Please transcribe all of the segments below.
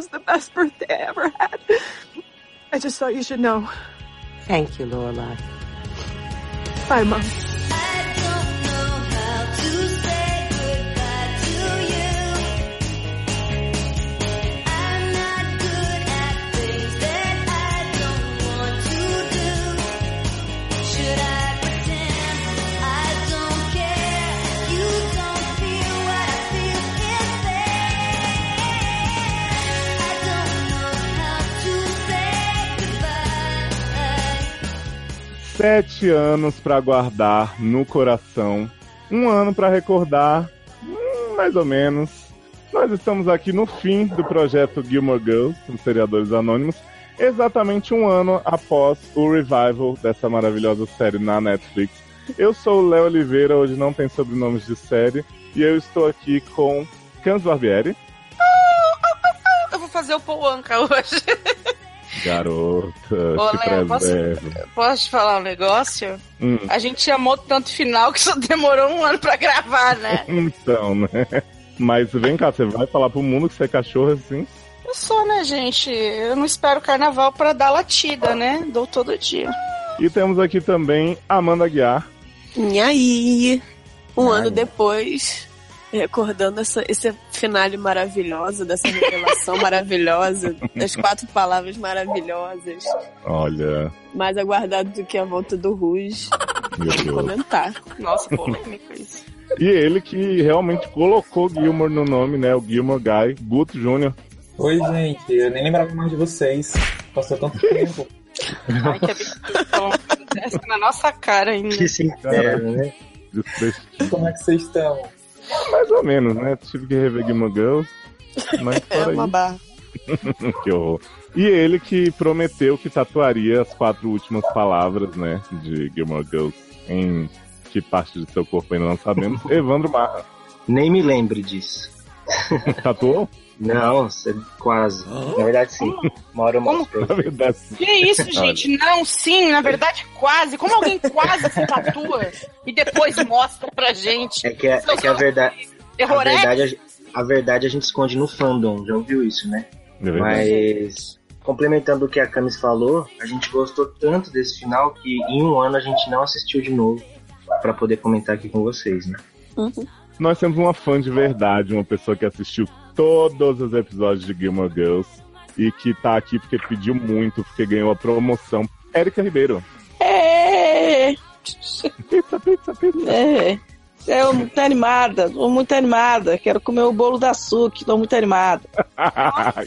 was the best birthday I ever had. I just thought you should know. Thank you, Lorelai. Bye, Mom. Sete anos pra guardar no coração. Um ano pra recordar, hum, mais ou menos. Nós estamos aqui no fim do projeto Gilmore Girls, dos Seriadores Anônimos, exatamente um ano após o revival dessa maravilhosa série na Netflix. Eu sou o Léo Oliveira, hoje não tem sobrenomes de série, e eu estou aqui com Cans Barbieri. Eu vou fazer o Paul Anka hoje. Garota, Ô, te Léo, posso, posso te falar um negócio? Hum. A gente amou tanto final que só demorou um ano pra gravar, né? Então, né? Mas vem cá, você vai falar pro mundo que você é cachorro assim? Eu sou, né, gente? Eu não espero carnaval pra dar latida, né? Dou todo dia. E temos aqui também Amanda Guiar. E aí? Um ano depois, recordando essa, esse finale maravilhoso, dessa revelação maravilhosa, das quatro palavras maravilhosas, Olha, mais aguardado do que a volta do Rouge. meu Deus. Comentar. Nossa, polêmico isso. E ele que realmente colocou Gilmore no nome, né? O Gilmore Guy, Guto Jr. Oi, gente. Eu nem lembrava mais de vocês. Passou tanto tempo. Ai, que absurdo. Na nossa cara ainda. Que sincero, né? Como é que vocês estão? Mais ou menos, né? Tive que rever Gilmore Girls. Mas É uma barra. isso, que horror. E ele que prometeu que tatuaria as quatro últimas palavras, né? De Gilmore Girls em que parte do seu corpo ainda não sabemos. Evandro Marra. Nem me lembre disso. Tatuou? Não, cê- quase. Na verdade, sim. Uma hora eu mostro. Na verdade, sim. Que isso, gente? Não, sim, na verdade, quase. Como alguém quase se tatua e depois mostra pra gente? É que, é, é que a verdade. A Terroré? verdade, a, a verdade a gente esconde no fandom, já ouviu isso, né? É. Mas, complementando o que a Camis falou, a gente gostou tanto desse final que em um ano a gente não assistiu de novo pra poder comentar aqui com vocês, né? Nós temos uma fã de verdade, uma pessoa que assistiu todos os episódios de Gilmore Girls e que tá aqui porque pediu muito, porque ganhou a promoção. Érica Ribeiro. É, Pizza, pizza, pizza. é. Eu muito animada, tô muito animada. Quero comer o bolo da açúcar, tô muito animada.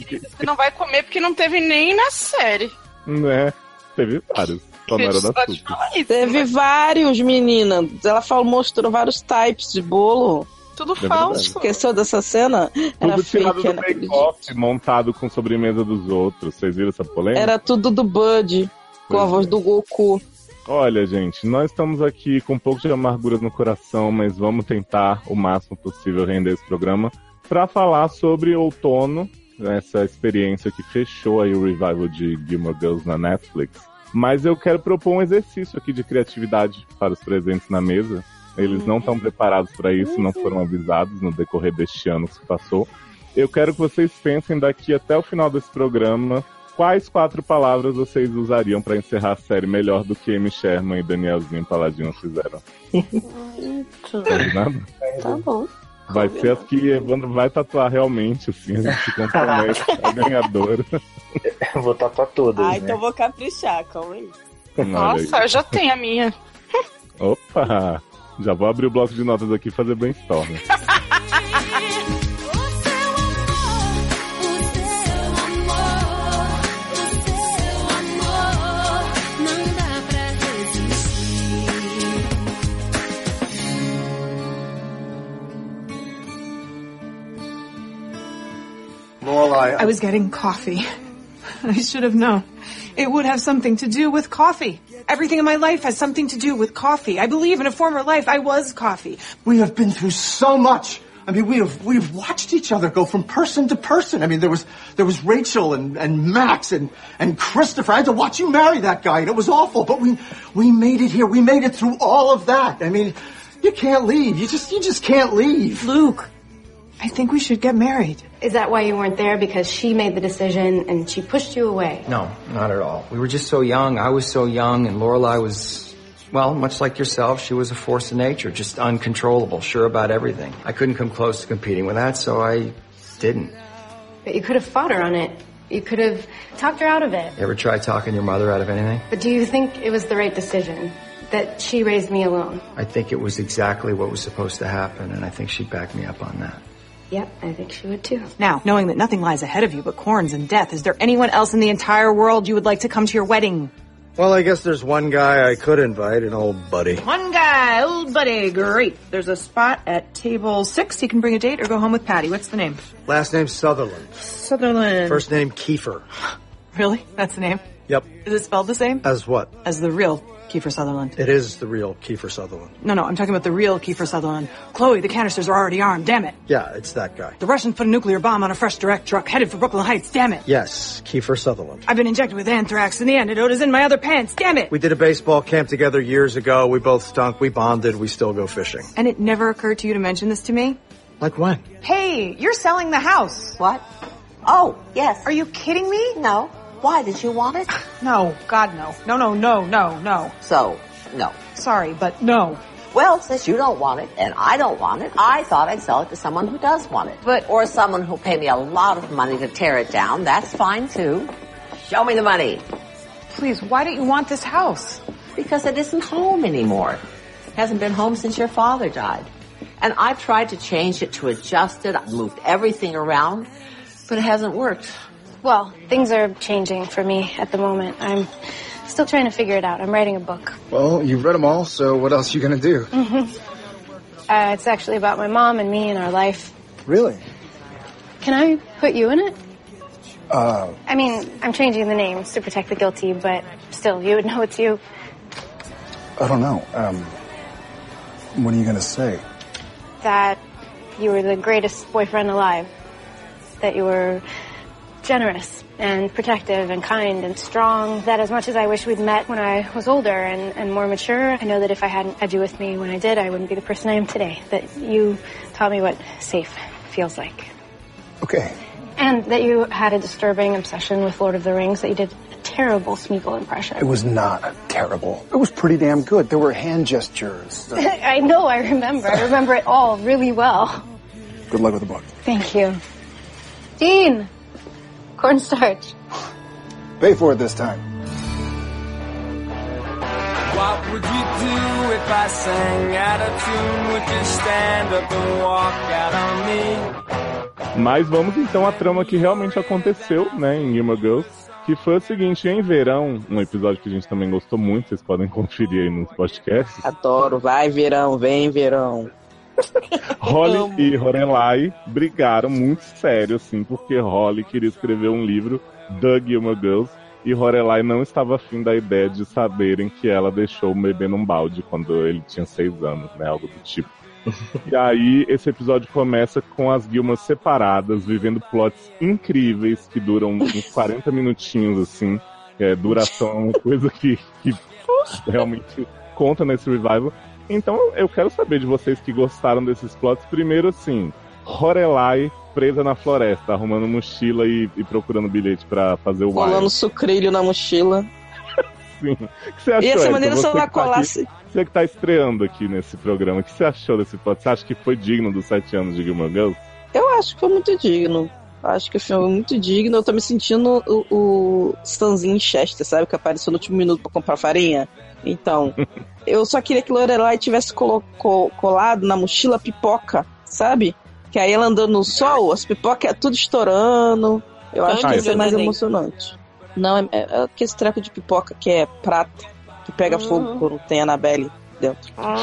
Que- Você não vai comer porque não teve nem na série. né? Teve vários. Era da isso, Teve vários, menina. Ela falou, mostrou vários types de bolo. Tudo É falso. Esqueceu dessa cena? Era Tudo tirado fake, do bake-off, montado com sobremesa dos outros. Vocês viram essa polêmica? Era tudo do Bud, com a Pois voz é. do Goku. Olha, gente, nós estamos aqui com um pouco de amargura no coração, mas vamos tentar o máximo possível render esse programa para falar sobre outono, essa experiência que fechou aí o revival de Gilmore Girls na Netflix. Mas eu quero propor um exercício aqui de criatividade para os presentes na mesa. Eles não estão preparados para isso, não foram avisados no decorrer deste ano que se passou. Eu quero que vocês pensem daqui até o final desse programa quais quatro palavras vocês usariam para encerrar a série melhor do que Amy Sherman e Danielzinho Paladino fizeram. Tá bom. Vai ser as que Evandro vai tatuar realmente, assim, a gente se compromete a ganhadora. Eu vou tatuar todas, Ah, né? então vou caprichar, calma aí. Nossa, eu já tenho a minha. Opa! Já vou abrir o bloco de notas aqui e fazer brainstorm. I was getting coffee. I should have known. It would have something to do with coffee. Everything in my life has something to do with coffee. I believe in a former life I was coffee. We have been through so much. I mean, we have we've watched each other go from person to person. I mean, there was there was Rachel and, and Max and and Christopher. I had to watch you marry that guy, and it was awful. But we we made it here. We made it through all of that. I mean, you can't leave. You just you just can't leave. Luke, I think we should get married. Is that why you weren't there? Because she made the decision and she pushed you away? No, not at all. We were just so young. I was so young, and Lorelai was, well, much like yourself, she was a force of nature, just uncontrollable, sure about everything. I couldn't come close to competing with that, so I didn't. But you could have fought her on it. You could have talked her out of it. You ever try talking your mother out of anything? But do you think it was the right decision? That she raised me alone? I think it was exactly what was supposed to happen, and I think she backed me up on that. Yep, I think she would too. Now, knowing that nothing lies ahead of you but corns and death, is there anyone else in the entire world you would like to come to your wedding? Well, I guess there's one guy I could invite, an old buddy. One guy, old buddy, great. There's a spot at table six. He can bring a date or go home with Patty. What's the name? Last name Sutherland. Sutherland. First name Kiefer. Really? That's the name? Yep. Is it spelled the same? As what? As the real Kiefer Sutherland. It is the real Kiefer Sutherland. No, no, I'm talking about the real Kiefer Sutherland. Chloe, the canisters are already armed, damn it. Yeah, it's that guy. The Russians put a nuclear bomb on a fresh direct truck headed for Brooklyn Heights, damn it. Yes, Kiefer Sutherland. I've been injected with anthrax and the antidote is in my other pants, damn it. We did a baseball camp together years ago. We both stunk. We bonded. We still go fishing. And it never occurred to you to mention this to me? Like when? Hey, you're selling the house. What? Oh, yes. Are you kidding me? No. Why? Did you want it? No, God, no. No, no, no, no, no. So, no. Sorry, but no. Well, since you don't want it and I don't want it, I thought I'd sell it to someone who does want it. But, or someone who'll pay me a lot of money to tear it down. That's fine too. Show me the money. Please, why don't you want this house? Because it isn't home anymore. It hasn't been home since your father died. And I've tried to change it to adjust it. I've moved everything around, but it hasn't worked. Well, things are changing for me at the moment. I'm still trying to figure it out. I'm writing a book. Well, you've read them all, so what else are you gonna do? Mm-hmm. Uh, it's actually about my mom and me and our life. Really? Can I put you in it? Uh, I mean, I'm changing the names to protect the guilty, but still, you would know it's you. I don't know. Um, what are you gonna say? That you were the greatest boyfriend alive. That you were generous and protective and kind and strong. That as much as I wish we'd met when I was older and, and more mature, I know that if I hadn't had you with me when I did, I wouldn't be the person I am today. That you taught me what safe feels like. Okay. And that you had a disturbing obsession with Lord of the Rings, that you did a terrible Smeagol impression. It was not terrible. It was pretty damn good. There were hand gestures. I know, I remember. I remember it all really well. Good luck with the book. Thank you. Dean! Cornstarch. Pay for it this time. What would you do if I sang out of tune? Would you stand up and walk out on me? Mas vamos então à trama que realmente aconteceu, né, em Gilmore Girls. Que foi o seguinte, em verão, um episódio que a gente também gostou muito, vocês podem conferir aí nos podcasts. Adoro. Vai, verão, vem, verão. Holly e Lorelai brigaram muito sério, assim, porque Holly queria escrever um livro da Gilmore Girls e Lorelai não estava afim da ideia de saberem que ela deixou o bebê num balde quando ele tinha seis anos, né? Algo do tipo. e aí, esse episódio começa com as Gilmas separadas, vivendo plots incríveis que duram uns 40 minutinhos, assim. É, duração é uma coisa que, que realmente conta nesse revival. Então eu quero saber de vocês que gostaram desses plots. Primeiro, assim, Lorelai presa na floresta, arrumando mochila e, e procurando bilhete para fazer o wild. sucrilho na mochila. Sim. O que você achou, E essa maneira só vai que tá colar aqui- Você que tá estreando aqui nesse programa, o que você achou desse plot? Você acha que foi digno dos sete anos de Gilmore Girls? Eu acho que foi muito digno. Acho que foi muito digno. Eu tô me sentindo o, o Stanzinho Chester, sabe? Que apareceu no último minuto pra comprar farinha. Então, eu só queria que Lorelai tivesse colo- co- colado na mochila pipoca, sabe? Que aí ela andando no sol, as pipocas é tudo estourando. Eu acho que ia ser do mais neném. emocionante. Não, é, é, é aquele treco de pipoca que é prata, que pega Uhum. fogo quando tem a Annabelle dentro. Ah,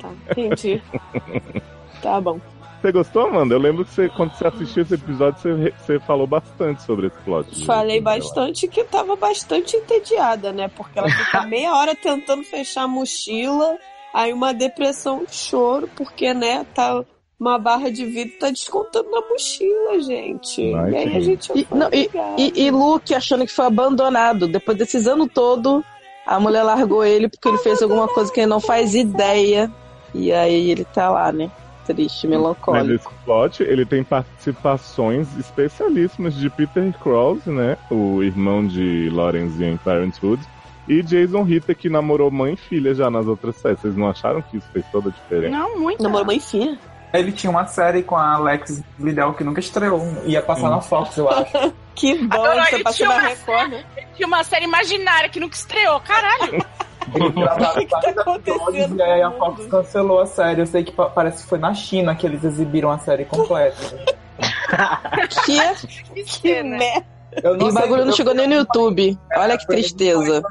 tá. Entendi. Tá bom. Você gostou, Amanda? Eu lembro que você, quando você assistiu esse episódio, você, você falou bastante sobre esse plot. de- Falei bastante que tava bastante entediada, né? Porque ela fica meia hora tentando fechar a mochila, aí uma depressão, um choro, porque, né, tá uma barra de vidro tá descontando na mochila, gente. E aí a gente. gente E, não, e, e, e Luke achando que foi abandonado. Depois desses anos todo, a mulher largou ele porque ele fez alguma coisa que ele não faz ideia. E aí ele tá lá, né? Triste, melancólico. esse plot, ele tem participações especialíssimas de Peter Krause, né? O irmão de Lawrence em Parenthood. E Jason Ritter, que namorou mãe e filha já nas outras séries. Vocês não acharam que isso fez toda a diferença? Não, muito. Namorou mãe e filha. Ele tinha uma série com a Alex Bledel que nunca estreou. Ia passar na Fox, eu acho. que bom, Adoro, você ele passou na uma Record, né? Tinha uma série imaginária que nunca estreou, caralho. Vários episódios e aí a Fox cancelou a série. Eu sei que pa- parece que foi na China que eles exibiram a série completa. Que, que merda. E o bagulho não chegou nem no YouTube. Olha que tristeza.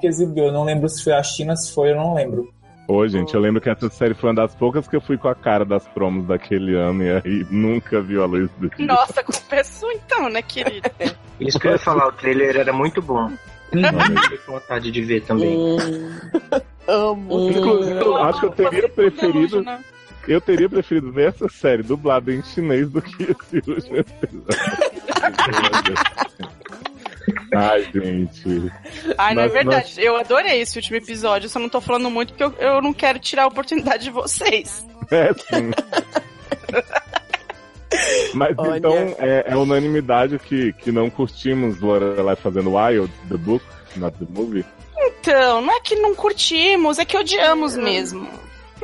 Que exibiu. Eu não lembro se foi a China, se foi, eu não lembro. Ô, gente, eu lembro que essa série foi uma das poucas que eu fui com a cara das promos daquele ano e aí nunca viu a luz do dia. Nossa, sua então, né, querido? Isso que eu ia falar, o trailer era muito bom. Eu fiquei com vontade de ver também. Amo. Inclusive, eu acho que eu teria preferido. né? Eu teria preferido ver essa série dublada em chinês do que esse último episódio. Ai, gente. Ai, não é verdade. Eu adorei esse último episódio. Só não tô falando muito porque eu, eu não quero tirar a oportunidade de vocês. É, sim. Mas Olha. então é, é unanimidade que, que não curtimos Lorelai fazendo Wild, the book, not the movie. Então, não é que não curtimos, é que odiamos mesmo.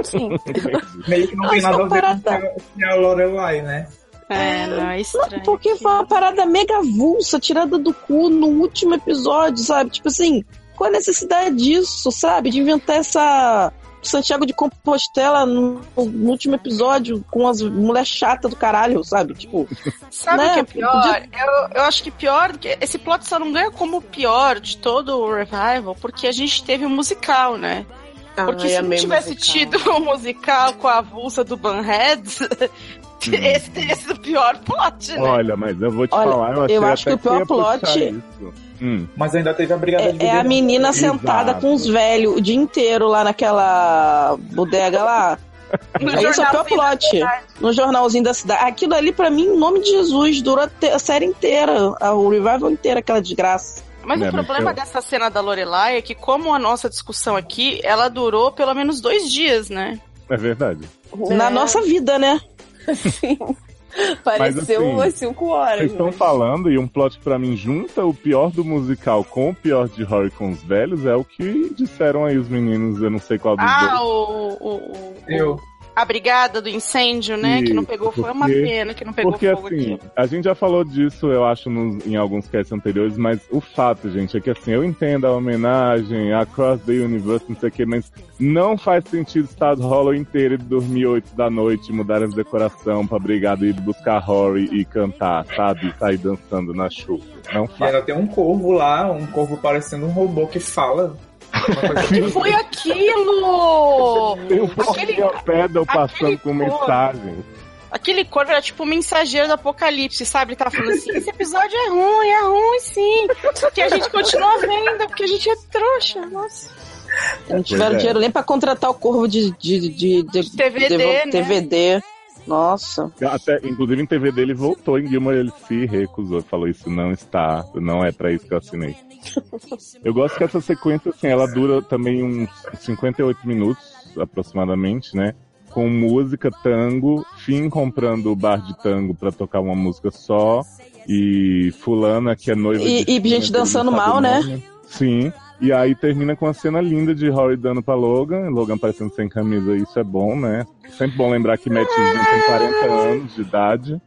Sim. Meio que não tem nada a ver com a- com a Lorelai, né? É, não, é estranho. Porque foi uma parada mega avulsa, tirada do cu no último episódio, sabe? Tipo assim, qual a necessidade disso, sabe? De inventar essa Santiago de Compostela no, no último episódio com as mulheres chatas do caralho, sabe? Tipo. Sabe né? o que é pior? Podia- Eu, eu acho que pior que. Esse plot só não ganha como o pior de todo o revival, porque a gente teve um musical, né? Porque Ai, se não tivesse musical. tido um musical com a avulsa do Banhead, esse teria sido o pior plot, né? Olha, mas eu vou te Olha, falar, eu, achei eu acho até que o pior plot- isso. Hum. Mas ainda teve a brigada de É a menina sentada com os velhos o dia inteiro lá naquela bodega lá. No Aí Isso é o pior plot. cidade. No jornalzinho da cidade. Aquilo ali, pra mim, em nome de Jesus, durou a, série inteira. a- O revival inteiro, aquela desgraça. Mas É, o mas problema eu- dessa cena da Lorelai é que, como a nossa discussão aqui, ela durou pelo menos dois dias, né? É verdade. Na nossa vida, né? Pareceu assim, umas 5 horas. Vocês estão falando, e um plot pra mim junta o pior do musical com o pior de Horror com os velhos, é o que disseram aí os meninos, eu não sei qual dos Ah, dois. o, o, o- Eu. A brigada do incêndio, né? que não pegou. Foi uma porque- pena que não pegou Porque fogo assim, aqui. a gente já falou disso, eu acho, nos- em alguns casts anteriores, mas o fato, gente, é que assim, eu entendo a homenagem, a Cross the Universe, não sei o que, mas não faz sentido Stars Hollow inteiro e dormir 8 da noite, mudar as decoração pra brigada e ir buscar Rory e cantar, sabe? E sair dançando na chuva. Não E faz. ainda tem um corvo lá, um corvo parecendo um robô que fala. O que foi aquilo? Tem um Aquele, pedal passando aquele com mensagem. aquele corvo era tipo o mensageiro do apocalipse, sabe? Ele tava falando assim: esse episódio é ruim, é ruim sim. Só que a gente continua vendo, porque a gente é trouxa. Nossa. Não tiveram é. dinheiro nem pra contratar o corvo de, de, de, de, de- né? TVD. Nossa. Até, inclusive em TV dele voltou em Gilmore, ele se recusou, falou isso não está, não é pra isso que eu assinei. Eu gosto que essa sequência, assim, ela dura também uns 58 minutos, aproximadamente, né? Com música, tango, Fim comprando o bar de tango pra tocar uma música só, e fulana que é noiva E- de e gente dançando mal, né? nome. Sim. E aí termina com a cena linda de Rory dando pra Logan, Logan parecendo sem camisa, isso é bom, né? Sempre bom lembrar que Matt Smith tem 40 anos de idade.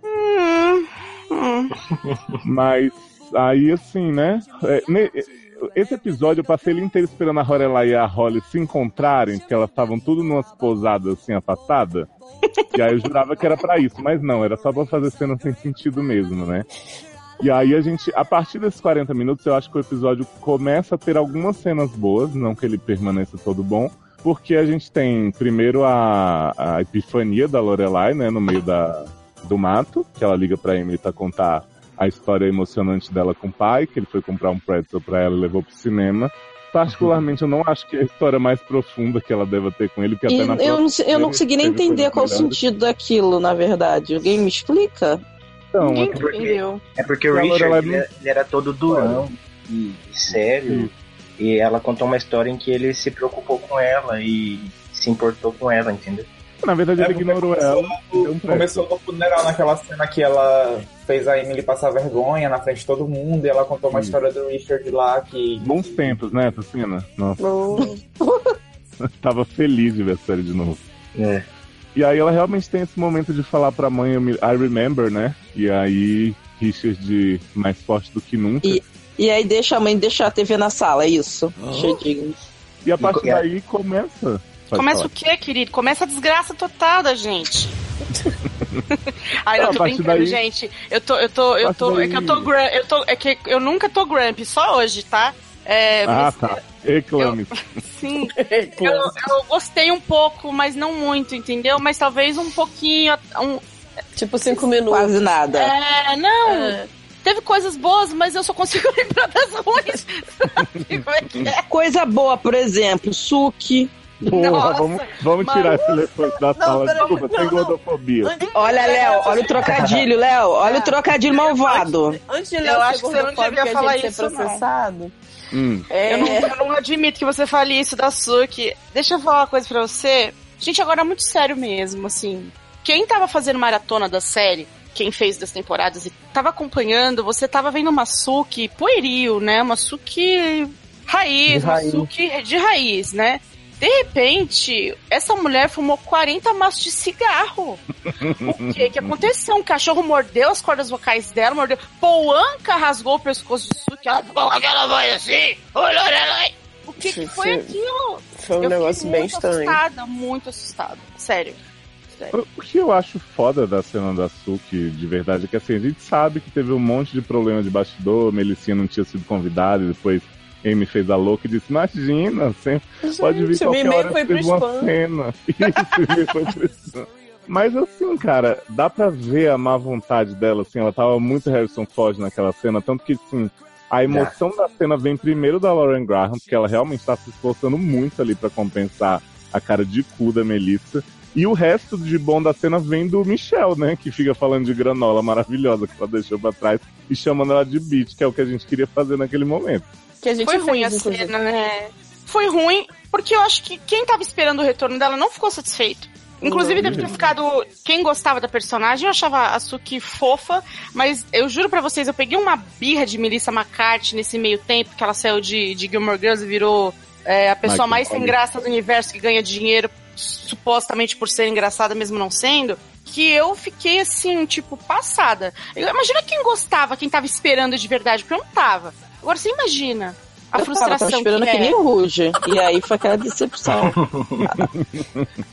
Mas aí, assim, né? é, esse episódio eu passei ele inteiro esperando a Lorelai e a Holly se encontrarem, porque elas estavam tudo numas pousadas assim, afastadas. E aí eu jurava que era pra isso, mas não, era só pra fazer cena sem sentido mesmo, né? E aí a gente, a partir desses 40 minutos, eu acho que o episódio começa a ter algumas cenas boas, não que ele permaneça todo bom, porque a gente tem primeiro a, a epifania da Lorelai, né, no meio da, do mato, que ela liga pra Emily pra contar a história emocionante dela com o pai, que ele foi comprar um pretzel pra ela e levou pro cinema. Particularmente, eu não acho que é a história mais profunda que ela deva ter com ele, porque E até na eu, eu não consegui nem entender qual o sentido daquilo, na verdade. Alguém me explica? Então, Ninguém é porque- entendeu. É porque o Richard Lorelai ele, é- ele era todo durão e, e sério. E ela contou uma história em que ele se preocupou com ela e se importou com ela, entendeu? Na verdade, ele ignorou ela. um Começou no funeral naquela cena que ela fez a Emily passar vergonha na frente de todo mundo e ela contou uma Hum. história do Richard lá que. Bons tempos, né, essa cena? Nossa. Tava feliz de ver a série de novo. É. E aí ela realmente tem esse momento de falar pra mãe, I remember, né? E aí, Richard mais forte do que nunca. E, e aí deixa a mãe deixar a TV na sala, é isso. Oh. Cheio de... E a partir daí começa. Começa falar. o quê, querido? Começa a desgraça total da gente. Ai, Não, a tô partir brincando, daí- gente. Eu tô, eu tô, eu tô, é que eu tô eu tô, é que eu nunca tô gramp, só hoje, tá? É, Ah, mas- tá. Reclame. Sim. eu, eu gostei um pouco, mas não muito, entendeu? Mas talvez um pouquinho, um, Tipo cinco minutos. Quase nada. É, não. Teve coisas boas, mas eu só consigo lembrar das ruins. Sabe como é que é? Coisa boa, por exemplo, Suki. Porra, Nossa, vamos, vamos tirar esse elefante da sala. peraí, Desculpa, tem gordofobia. Olha, Léo, olha o trocadilho, Léo. Olha o trocadilho malvado. Antes de Eu Léo acho ser que você não devia a falar gente isso, ser não. processado. Hum. É, Eu, não, eu não admito que você fale isso da Suki. Deixa eu falar uma coisa pra você. Gente, agora é muito sério mesmo, assim. Quem tava fazendo maratona da série, quem fez das temporadas e tava acompanhando, você tava vendo uma Suki pueril, né? Uma Suki raiz, De uma raiz. Suki de raiz, né? De repente, essa mulher fumou 40 maços de cigarro. O que que aconteceu? Um cachorro mordeu as cordas vocais dela, mordeu. Pouanca rasgou o pescoço de Suki. Ela ficou com aquela voz assim. O que, que foi aquilo? Foi um Eu negócio bem muito estranho. assustada, muito assustada. Sério. Sério. O que eu acho foda da cena da Suki, de verdade, é que assim, a gente sabe que teve um monte de problema de bastidor, Melicinha não tinha sido convidada, e depois Amy fez a louca e disse, imagina, sempre pode vir qualquer hora foi teve uma spam." cena. Isso, foi pro spam. Mas assim, cara, dá pra ver a má vontade dela, assim, ela tava muito Harrison Ford naquela cena, tanto que, assim, a emoção da cena vem primeiro da Lauren Graham, porque ela realmente tá se esforçando muito ali pra compensar a cara de cu da Melissa. E o resto de bom da cena vem do Michel, né? Que fica falando de granola maravilhosa que ela deixou pra trás e chamando ela de beat, que é o que a gente queria fazer naquele momento. Que a gente Foi ruim a fez, inclusive. cena, né? Foi ruim, porque eu acho que quem tava esperando o retorno dela não ficou satisfeito. Inclusive, deve ter ficado. Quem gostava da personagem, eu achava a Suki fofa, mas eu juro pra vocês, eu peguei uma birra de Melissa McCarthy nesse meio tempo que ela saiu de, de Gilmore Girls e virou é, a pessoa Michael mais sem Collins. graça do universo que ganha dinheiro supostamente por ser engraçada, mesmo não sendo. Que eu fiquei assim, tipo, passada. Eu- Imagina quem gostava, quem tava esperando de verdade, porque eu não tava. Agora você imagina a Eu tava, frustração tava esperando que, que, é. nem o Ruge. E aí foi aquela decepção.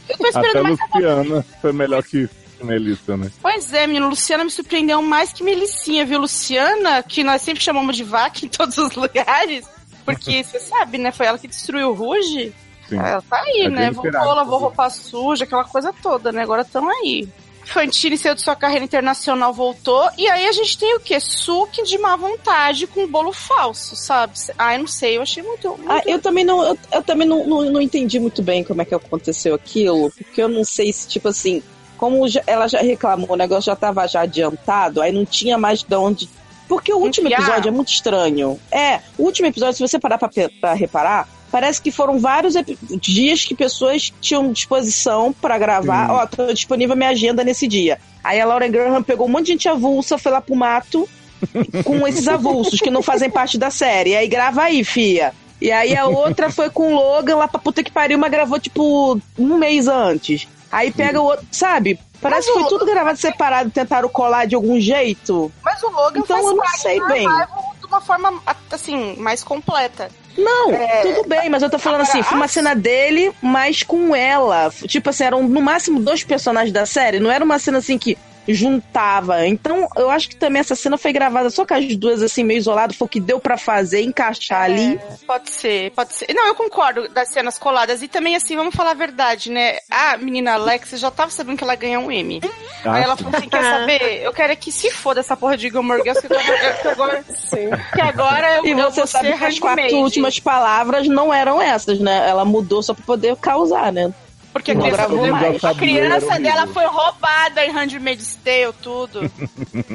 Eu tô esperando Até mais. Luciana foi melhor que Melissa, né? Pois é, menino, Luciana me surpreendeu mais que Melicinha, viu? Luciana, que nós sempre chamamos de vaca em todos os lugares, porque você sabe, né? Foi ela que destruiu o Ruge. Sim. Ela tá aí, É né? Voltou, lavou roupa suja, aquela coisa toda, né? Agora estão aí. Fantine saiu de sua carreira internacional, voltou. E aí a gente tem o quê? Suque de má vontade com bolo falso, sabe? Ah, eu não sei, eu achei muito. muito... Ah, eu também, não, eu, eu também não, não, não entendi muito bem como é que aconteceu aquilo, porque eu não sei se, tipo assim, como já- ela já reclamou, o negócio já tava já adiantado, aí não tinha mais de onde. Porque o último Enfiar. episódio é muito estranho. É, o último episódio, se você parar pra, pra reparar, parece que foram vários dias que pessoas tinham disposição pra gravar. Ó, tô disponível minha agenda nesse dia. Aí a Lauren Graham pegou um monte de gente avulsa, foi lá pro mato com esses avulsos que não fazem parte da série. E aí grava aí, fia. E aí a outra foi com o Logan lá pra puta que pariu, mas gravou tipo um mês antes. Aí pega o outro, sabe? Parece Mas que o foi tudo gravado separado, tentaram colar de algum jeito. Mas o Logan Então faz eu não sei bem. de uma forma, assim, mais completa. Não, É. tudo bem, mas eu tô falando assim, foi uma cena dele, mas com ela. Tipo assim, eram no máximo dois personagens da série, não era uma cena assim que juntava. Então, eu acho que também essa cena foi gravada só com as duas, assim, meio isolado, foi o que deu pra fazer, encaixar ali. Pode ser, pode ser. Não, eu concordo das cenas coladas. E também, assim, vamos falar a verdade, né? A menina Alex já tava sabendo que ela ganha um M. Ah, Aí ela sim. falou assim: quer saber? Eu quero é que se foda essa porra de Gilmore Girls, que agora, que agora, que agora eu, E eu você vou sabe ser que as quatro últimas palavras não eram essas, né? Ela mudou só pra poder causar, né? Porque a não criança, dela- a criança dela foi roubada em Handmaid's Tale, tudo.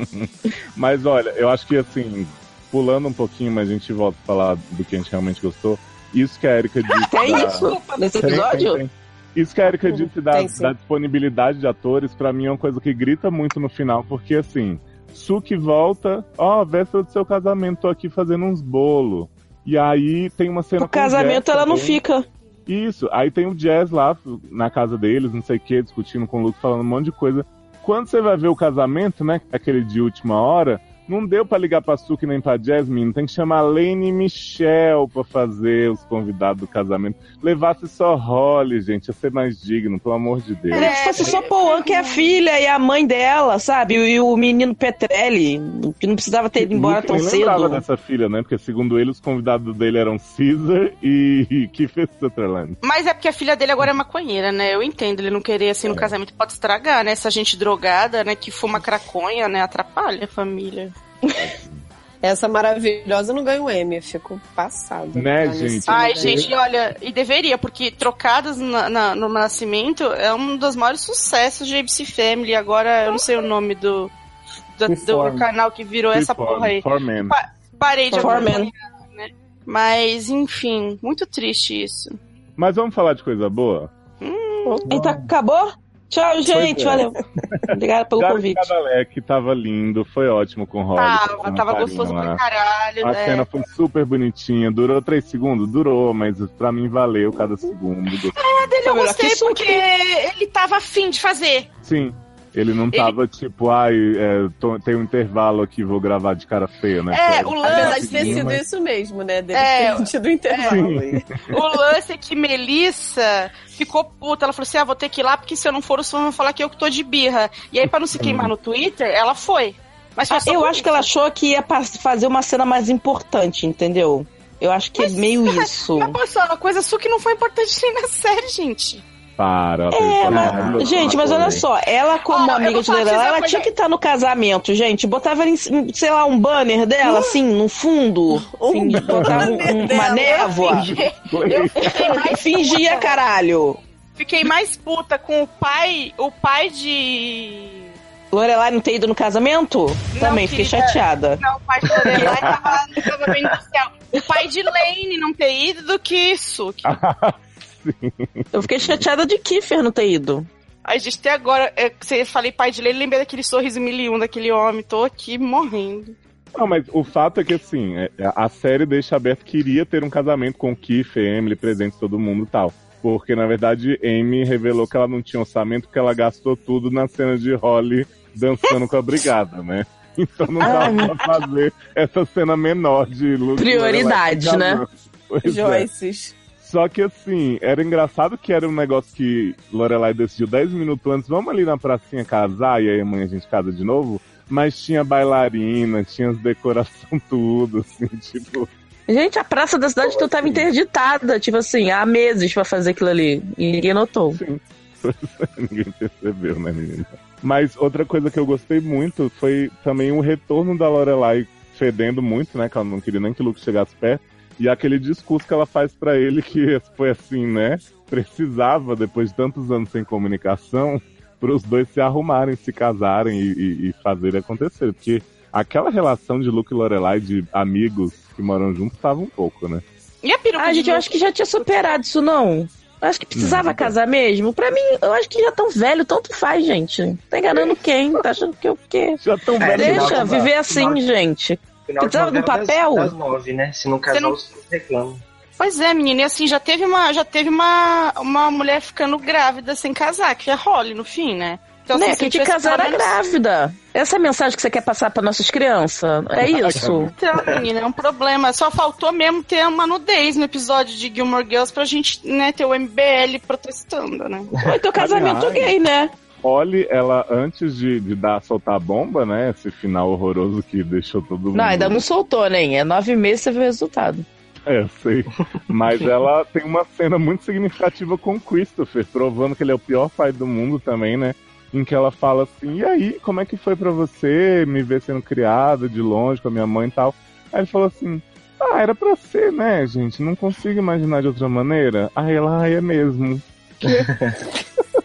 Mas olha, eu acho que assim, pulando um pouquinho, mas a gente volta a falar do que a gente realmente gostou. Isso que a Erika disse. É da- isso? Nesse Tem, episódio? tem, tem. Isso que a Erika disse da, Tem da disponibilidade de atores, pra mim é uma coisa que grita muito no final, porque assim, Suki volta, ó, véspera do seu casamento, tô aqui fazendo uns bolos. E aí tem uma cena casamento o Jazz ela não também. fica. Isso, aí tem o Jazz lá na casa deles, não sei o que, discutindo com o Luke, falando um monte de coisa. Quando você vai ver o casamento, né, aquele de última hora, não deu pra ligar pra Suki nem pra Jasmine, tem que chamar a Lane e Michelle pra fazer os convidados do casamento. Levasse só Holly, gente, ia ser mais digno, pelo amor de Deus. Se fosse só Paul que é a filha e a mãe dela, sabe? E o menino Petrelli, que não precisava ter ido embora tão nem lembrava cedo. dessa filha, né? Porque segundo ele, os convidados dele eram Caesar e, Kiefer Sutherland. Mas é porque a filha dele agora é maconheira, né? Eu entendo ele não querer assim no casamento. Pode estragar, né? Essa gente drogada, né? Que fuma craconha, né? Atrapalha a família. Essa maravilhosa não ganha o M, eu fico passada. Né, Tá gente? Ai, gente, olha, e deveria, porque Trocadas na- na- no Nascimento é um dos maiores sucessos de ABC Family. Agora, eu não sei o nome do, do, do canal que virou essa porra aí. Foreman. Pa- parei de acompanhar, né? Mas, enfim, muito triste isso. Mas vamos falar de coisa boa? Eita, acabou? Tchau, gente. é. Valeu. Obrigada pelo Jared convite. Padalecki tava lindo, foi ótimo com o Holly. Tava, tava gostoso lá. pra caralho, A né? cena foi super bonitinha, durou três segundos? Durou, mas pra mim valeu cada segundo. Gostei. A dele eu que gostei porque ele tava afim de fazer. Sim, ele não tava tipo, ai, é, tô- tem um intervalo aqui, vou gravar de cara feia, né? É, Foi o Apesar lance- de ter sido mas- isso mesmo, né? Dele É, ter tido intervalo aí. O lance é que Melissa ficou puta. Ela falou assim: ah, vou ter que ir lá, porque se eu não for, os fãs vão falar que eu que tô de birra. E aí, pra não se queimar no Twitter, ela foi. Mas Ah, eu acho que ela achou que ia fazer uma cena mais importante, entendeu? Eu acho que é meio isso. Mas, só uma coisa sua que não foi importante nem na série, gente. Para. É, mas, gente, mas olha só, ela como eu amiga de vocês ela tinha que estar no casamento, gente. Botava em, sei lá, um banner dela, assim, no fundo. Fim- botava um- um- uma névoa. Eu fiquei mais Fingia, caralho. Fiquei mais puta com o pai, o pai de. Lorelai não ter ido no casamento? Também, fiquei querida. chateada. Não, o pai de Lorelai tava no casamento do céu. O pai de Lane não ter ido do que isso. Eu fiquei chateada de Kiefer não ter ido. A gente até agora, é, você falei pai de Lane, lembrei daquele sorriso mil um daquele homem. Tô aqui morrendo. Não, mas o fato é que, assim, é- a série deixa aberto que iria ter um casamento com o Keith, Emily, presente todo mundo e tal. Porque, na verdade, Amy revelou que ela não tinha orçamento porque ela gastou tudo na cena de Holly dançando com a brigada, né? Então não dava pra fazer essa cena menor de Luke Prioridade, Lorelai né? Pois é. Só que assim, era engraçado que era um negócio que Lorelai decidiu 10 minutos antes, vamos ali na pracinha casar, e aí amanhã a gente casa de novo. Mas tinha bailarina, tinha as decorações tudo, assim, tipo. Gente, a praça da cidade tu tava interditada, tipo assim, há meses pra fazer aquilo ali. E ninguém notou. Ninguém percebeu, né, menina? Mas outra coisa que eu gostei muito foi também o retorno da Lorelai fedendo muito, né? Que ela não queria nem que o Luke chegasse perto. E aquele discurso que ela faz pra ele que foi assim, né? Precisava, depois de tantos anos sem comunicação, para os dois se arrumarem, se casarem e, e, e fazerem acontecer. Porque aquela relação de Luke e Lorelai, de amigos que moram juntos, tava um pouco, né? E a peruca Ah, gente, eu acho que já tinha superado isso, não. Eu acho que precisava casar mesmo. Pra mim, eu acho que já tão velho, tanto faz, gente. Tá enganando quem? Tá achando que eu quê? Já tão É, Deixa, viver assim, gente. Final Precisava de um novela das- papel? Das, nove, né? Se não casar, não- os filhos reclamam. Pois é, menina, e assim, já teve uma, já teve uma, uma mulher ficando grávida sem casar, que é Holly, no fim, né? Então, né, assim, que tivesse casar era grávida. Essa é a mensagem que você quer passar pra nossas crianças? É isso? Então, menina, é um problema. Só faltou mesmo ter uma nudez no episódio de Gilmore Girls pra gente, né, ter o MBL protestando, né? Ou então casamento gay, né? Holly, ela, antes de, de dar, soltar a bomba, né? Esse final horroroso que deixou todo mundo. Não, ainda não soltou, nem. É nove meses você vê o resultado. É, eu sei. Mas ela tem uma cena muito significativa com o Christopher, provando que ele é o pior pai do mundo também, né? Em que ela fala assim: e aí, como é que foi pra você me ver sendo criada de longe com a minha mãe e tal? Aí ele falou assim: ah, era pra ser, né, gente? Não consigo imaginar de outra maneira. Aí ela, ah, é mesmo.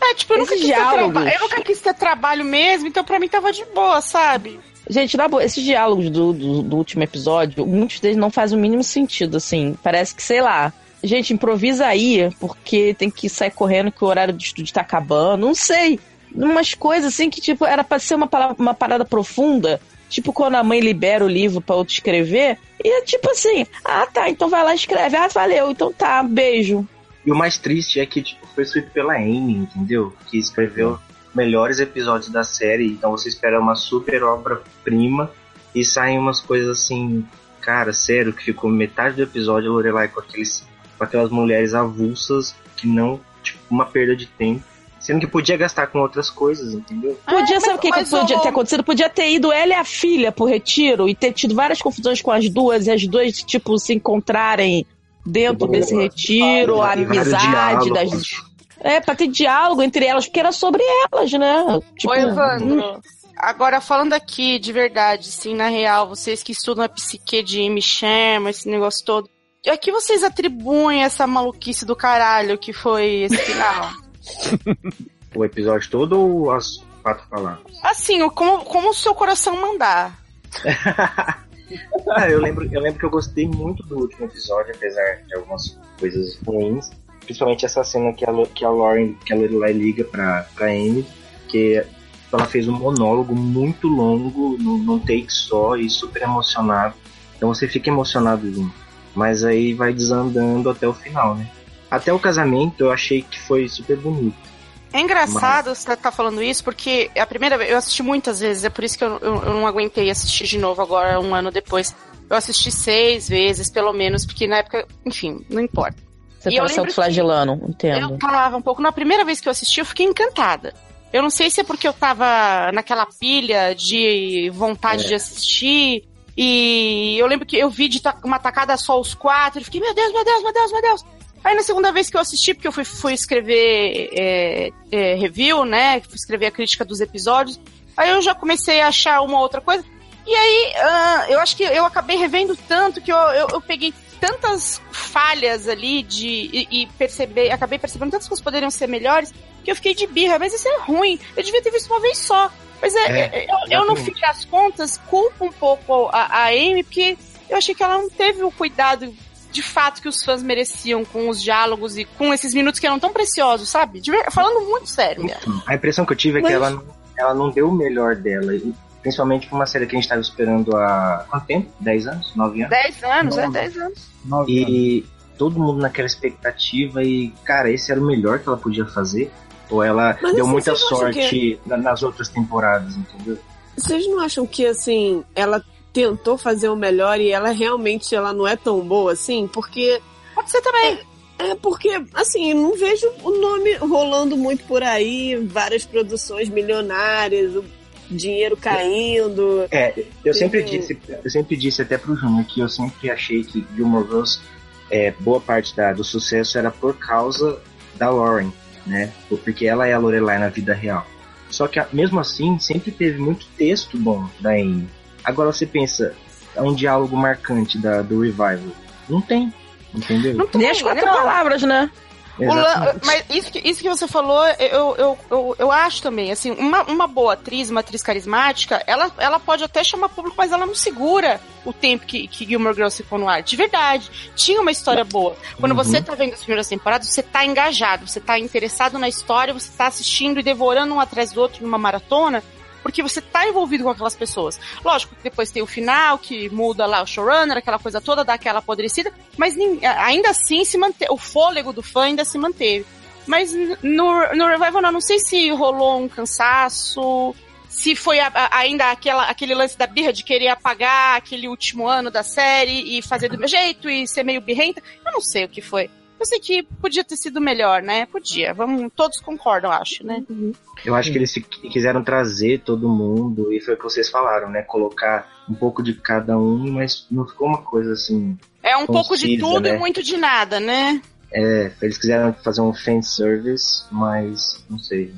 É, tipo, eu nunca, quis ter diálogos. traba- eu nunca quis ter trabalho mesmo, então pra mim tava de boa, sabe? Gente, na boa, esses diálogos do, do, do último episódio, muitos deles não fazem o mínimo sentido, assim. Parece que, sei lá, gente, improvisa aí, porque tem que sair correndo que o horário de estúdio tá acabando. Não sei. Umas coisas assim que, tipo, era pra ser uma, pala- uma parada profunda. Tipo, quando a mãe libera o livro pra outro escrever. E é tipo assim, ah tá, então vai lá e escreve. Ah, valeu, então tá, beijo. E o mais triste é que tipo, foi escrito pela Amy, entendeu? Que escreveu melhores episódios da série. Então você espera uma super obra-prima e saem umas coisas assim, cara, sério, que ficou metade do episódio a Lorelai com, aqueles, com aquelas mulheres avulsas que não, tipo, uma perda de tempo. Sendo que podia gastar com outras coisas, entendeu? Podia, sabe o que, que podia o- ter acontecido? Podia ter ido ela e a filha pro retiro e ter tido várias confusões com as duas e as duas, tipo, se encontrarem dentro desse retiro, a amizade das. É, pra ter diálogo entre elas, porque era sobre elas, né? Tipo, Ô, Evandro, agora falando aqui de verdade, sim, na real, vocês que estudam a psique de Amy Sherman, esse negócio todo, a que vocês atribuem essa maluquice do caralho que foi esse final? O episódio todo ou as quatro palavras? assim, como, como o seu coração mandar. Ah, eu lembro, eu lembro que eu gostei muito do último episódio, apesar de algumas coisas ruins. Principalmente essa cena que a, que a Lauren, que a Lorelai liga pra, pra Amy, que ela fez um monólogo muito longo, num, num take só e super emocionado. Então você fica emocionado junto. Mas aí vai desandando até o final, né? Até o casamento eu achei que foi super bonito. É engraçado você tá falando isso, porque é a primeira vez, eu assisti muitas vezes, é por isso que eu, eu, eu não aguentei assistir de novo agora, um ano depois. Eu assisti seis vezes, pelo menos, porque na época, enfim, não importa. Você E tava se lembro autoflagelando, entendo. Eu tava um pouco. Na primeira vez que eu assisti, eu fiquei encantada. Eu não sei se é porque eu tava naquela pilha de vontade É. de assistir. E eu lembro que eu vi de uma tacada só os quatro. E fiquei, meu Deus, meu Deus, meu Deus, meu Deus. Aí na segunda vez que eu assisti, porque eu fui, fui escrever é, é, review, né? Fui escrever a crítica dos episódios. Aí eu já comecei a achar uma outra coisa. E aí, ah, eu acho que eu acabei revendo tanto que eu, eu, eu peguei tantas falhas ali de e, e perceber, acabei percebendo tantas coisas que poderiam ser melhores, que eu fiquei de birra, mas isso é ruim. Eu devia ter visto uma vez só. Mas é, É, eu, eu, no exatamente. fim das contas, culpo um pouco a, a Amy, porque eu achei que ela não teve o cuidado de fato que os fãs mereciam com os diálogos e com esses minutos que eram tão preciosos, sabe? Falando muito sério mesmo. A impressão que eu tive é Mas- que ela, não- ela não deu o melhor dela. e Principalmente pra uma série que a gente tava esperando há quanto tempo? 10 anos? 9 anos? 10 anos, é Nove. 10 anos. E todo mundo naquela expectativa e, cara, esse era o melhor que ela podia fazer? Ou ela Mas deu assim, muita sorte que- na- nas outras temporadas, entendeu? Vocês não acham que, assim, ela tentou fazer o melhor e ela realmente ela não é tão boa assim? Porque. Pode ser também. É, porque, assim, eu não vejo o nome rolando muito por aí, várias produções milionárias, o dinheiro caindo. É, eu sempre Entendeu? disse, eu sempre disse até pro Júnior que eu sempre achei que Gilmore Girls, é, boa parte da, do sucesso era por causa da Lauren, né? Porque ela é a Lorelai na vida real. Só que mesmo assim, sempre teve muito texto bom da Amy. Agora você pensa, é um diálogo marcante da, do Revival. Não tem, entendeu? Não tem, Nem as quatro não. palavras, né? O lan- mas isso que, isso que você falou, eu, eu, eu, eu acho também, assim, uma, uma boa atriz, uma atriz carismática, ela, ela pode até chamar público, mas ela não segura o tempo que, que Gilmore Girls ficou no ar. De verdade. Tinha uma história boa. Quando Uhum. você tá vendo as primeiras temporadas, você tá engajado, você tá interessado na história, você tá assistindo e devorando um atrás do outro numa maratona, porque você tá envolvido com aquelas pessoas. Lógico que depois tem o final, que muda lá o showrunner, aquela coisa toda, dá aquela apodrecida, mas ainda assim se manteve, o fôlego do fã ainda se manteve. Mas no, no Revival não, não sei se rolou um cansaço, se foi a- a- ainda aquela, aquele lance da birra de querer apagar aquele último ano da série e fazer do meu jeito e ser meio birrenta. Eu não sei o que foi. Eu sei que podia ter sido melhor, né? Podia. Vamos, todos concordam, acho, né? Eu acho que eles se- quiseram trazer todo mundo, e foi o que vocês falaram, né? Colocar um pouco de cada um, mas não ficou uma coisa assim. É um pouco de concisa, tudo né? e muito de nada, né? É, eles quiseram fazer um fanservice, mas não sei.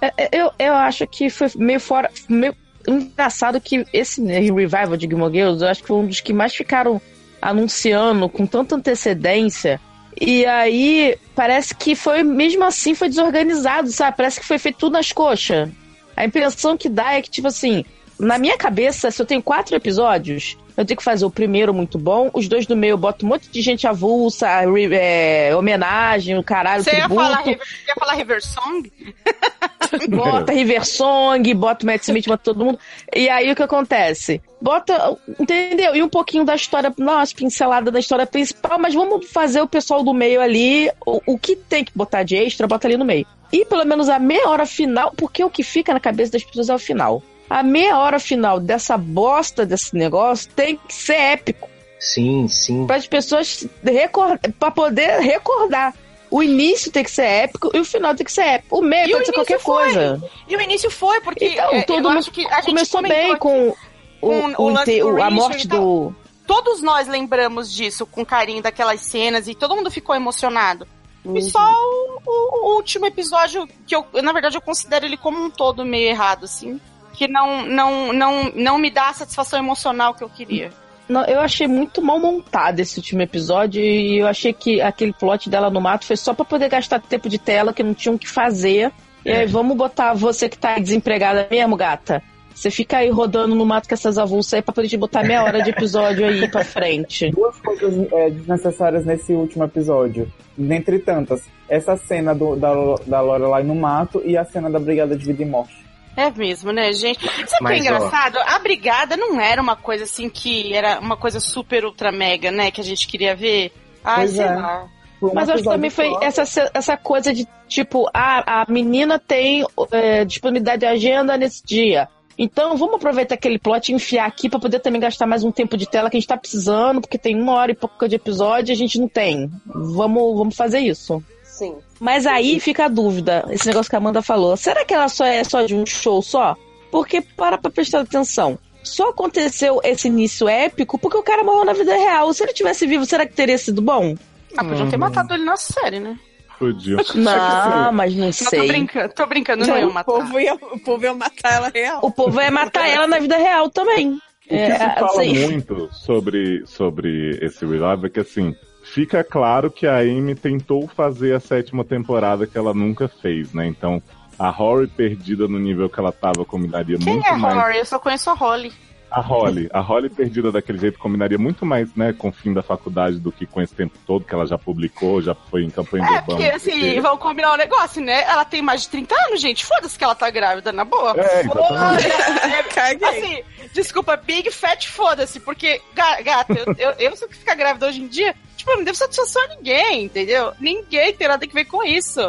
É, é, Eu, eu acho que foi meio fora. Meio engraçado que esse né, revival de Gilmore Girls, eu acho que foi um dos que mais ficaram anunciando com tanta antecedência. E aí, parece que foi, mesmo assim, foi desorganizado, sabe? Parece que foi feito tudo nas coxas. A impressão que dá é que, tipo assim, na minha cabeça, se eu tenho quatro episódios, Eu tenho que fazer o primeiro muito bom, os dois do meio eu boto um monte de gente avulsa, é, homenagem, o caralho, Você ia tributo. falar, River- ia falar River Song? Bota River Song, bota Matt Smith, bota todo mundo. E aí o que acontece? Bota, entendeu? E um pouquinho da história, nossa, pincelada da história principal, mas vamos fazer o pessoal do meio ali, o, o que tem que botar de extra, bota ali no meio. E pelo menos a meia hora final, porque o que fica na cabeça das pessoas é o final. A meia hora final dessa bosta desse negócio tem que ser épico. Sim, sim. Para as pessoas recordar, para poder recordar. O início tem que ser épico e o final tem que ser épico. O meio E o pode ser qualquer foi. coisa. E o início foi, porque Então, é, todo eu mundo acho que a gente começou bem com o, com o o lance inte- do o- a morte do. Todos nós lembramos disso com carinho daquelas cenas e todo mundo ficou emocionado. E só o, o- o último episódio, que eu, na verdade, eu considero ele como um todo meio errado, assim. Que não, não, não, não me dá a satisfação emocional que eu queria. Não, eu achei muito mal montado esse último episódio e eu achei que aquele plot dela no mato foi só pra poder gastar tempo de tela que não tinham o que fazer. E É. aí, vamos botar você que tá desempregada mesmo, gata. Você fica aí rodando no mato com essas avulsas aí pra poder te botar meia hora de episódio aí pra frente. Duas coisas é, desnecessárias nesse último episódio. Dentre tantas, essa cena do, da, da Lorelai no mato e a cena da Brigada de Vida e Morte. É mesmo, né, gente? Sabe o que é Mas, ó. engraçado? A brigada não era uma coisa assim que era uma coisa super ultra mega, né? Que a gente queria ver. Ai, Pois sei é. lá. Mas acho que também foi essa, essa coisa de, tipo, a, a menina tem é, disponibilidade de agenda nesse dia. Então vamos aproveitar aquele plot e enfiar aqui pra poder também gastar mais um tempo de tela que a gente tá precisando, porque tem uma hora e pouca de episódio e a gente não tem. Vamos, vamos fazer isso. Sim. Mas aí fica a dúvida, esse negócio que a Amanda falou. Será que ela só é só de um show só? Porque para pra prestar atenção. Só aconteceu esse início épico porque o cara morreu na vida real. Se ele tivesse vivo, será que teria sido bom? Ah, podiam ter matado ele na série, né? Podia. Não, mas não Não, tô sei. brincando, tô brincando, não ia o, matar. povo ia, o povo ia matar ela real. O povo vai matar ela na vida real também. O que É, se fala assim, muito sobre, sobre esse revival é que, assim, fica claro que a Amy tentou fazer a sétima temporada que ela nunca fez, né? Então, a Rory perdida no nível que ela tava combinaria Quem muito é mais. Rory? Eu só conheço a Holly. A Holly. A Holly perdida daquele jeito combinaria muito mais, né, com o fim da faculdade do que com esse tempo todo que ela já publicou, já foi em campanha de É, Obama. porque assim, vamos combinar um negócio, né? Ela tem mais de 30 anos, gente. Foda-se que ela tá grávida, na boa. É, exatamente. Foda-se. assim, desculpa, big fat foda-se, porque, ga- gata, eu, eu, eu se eu ficar grávida hoje em dia, tipo, não devo satisfação a ninguém, entendeu? Ninguém tem nada a ver com isso.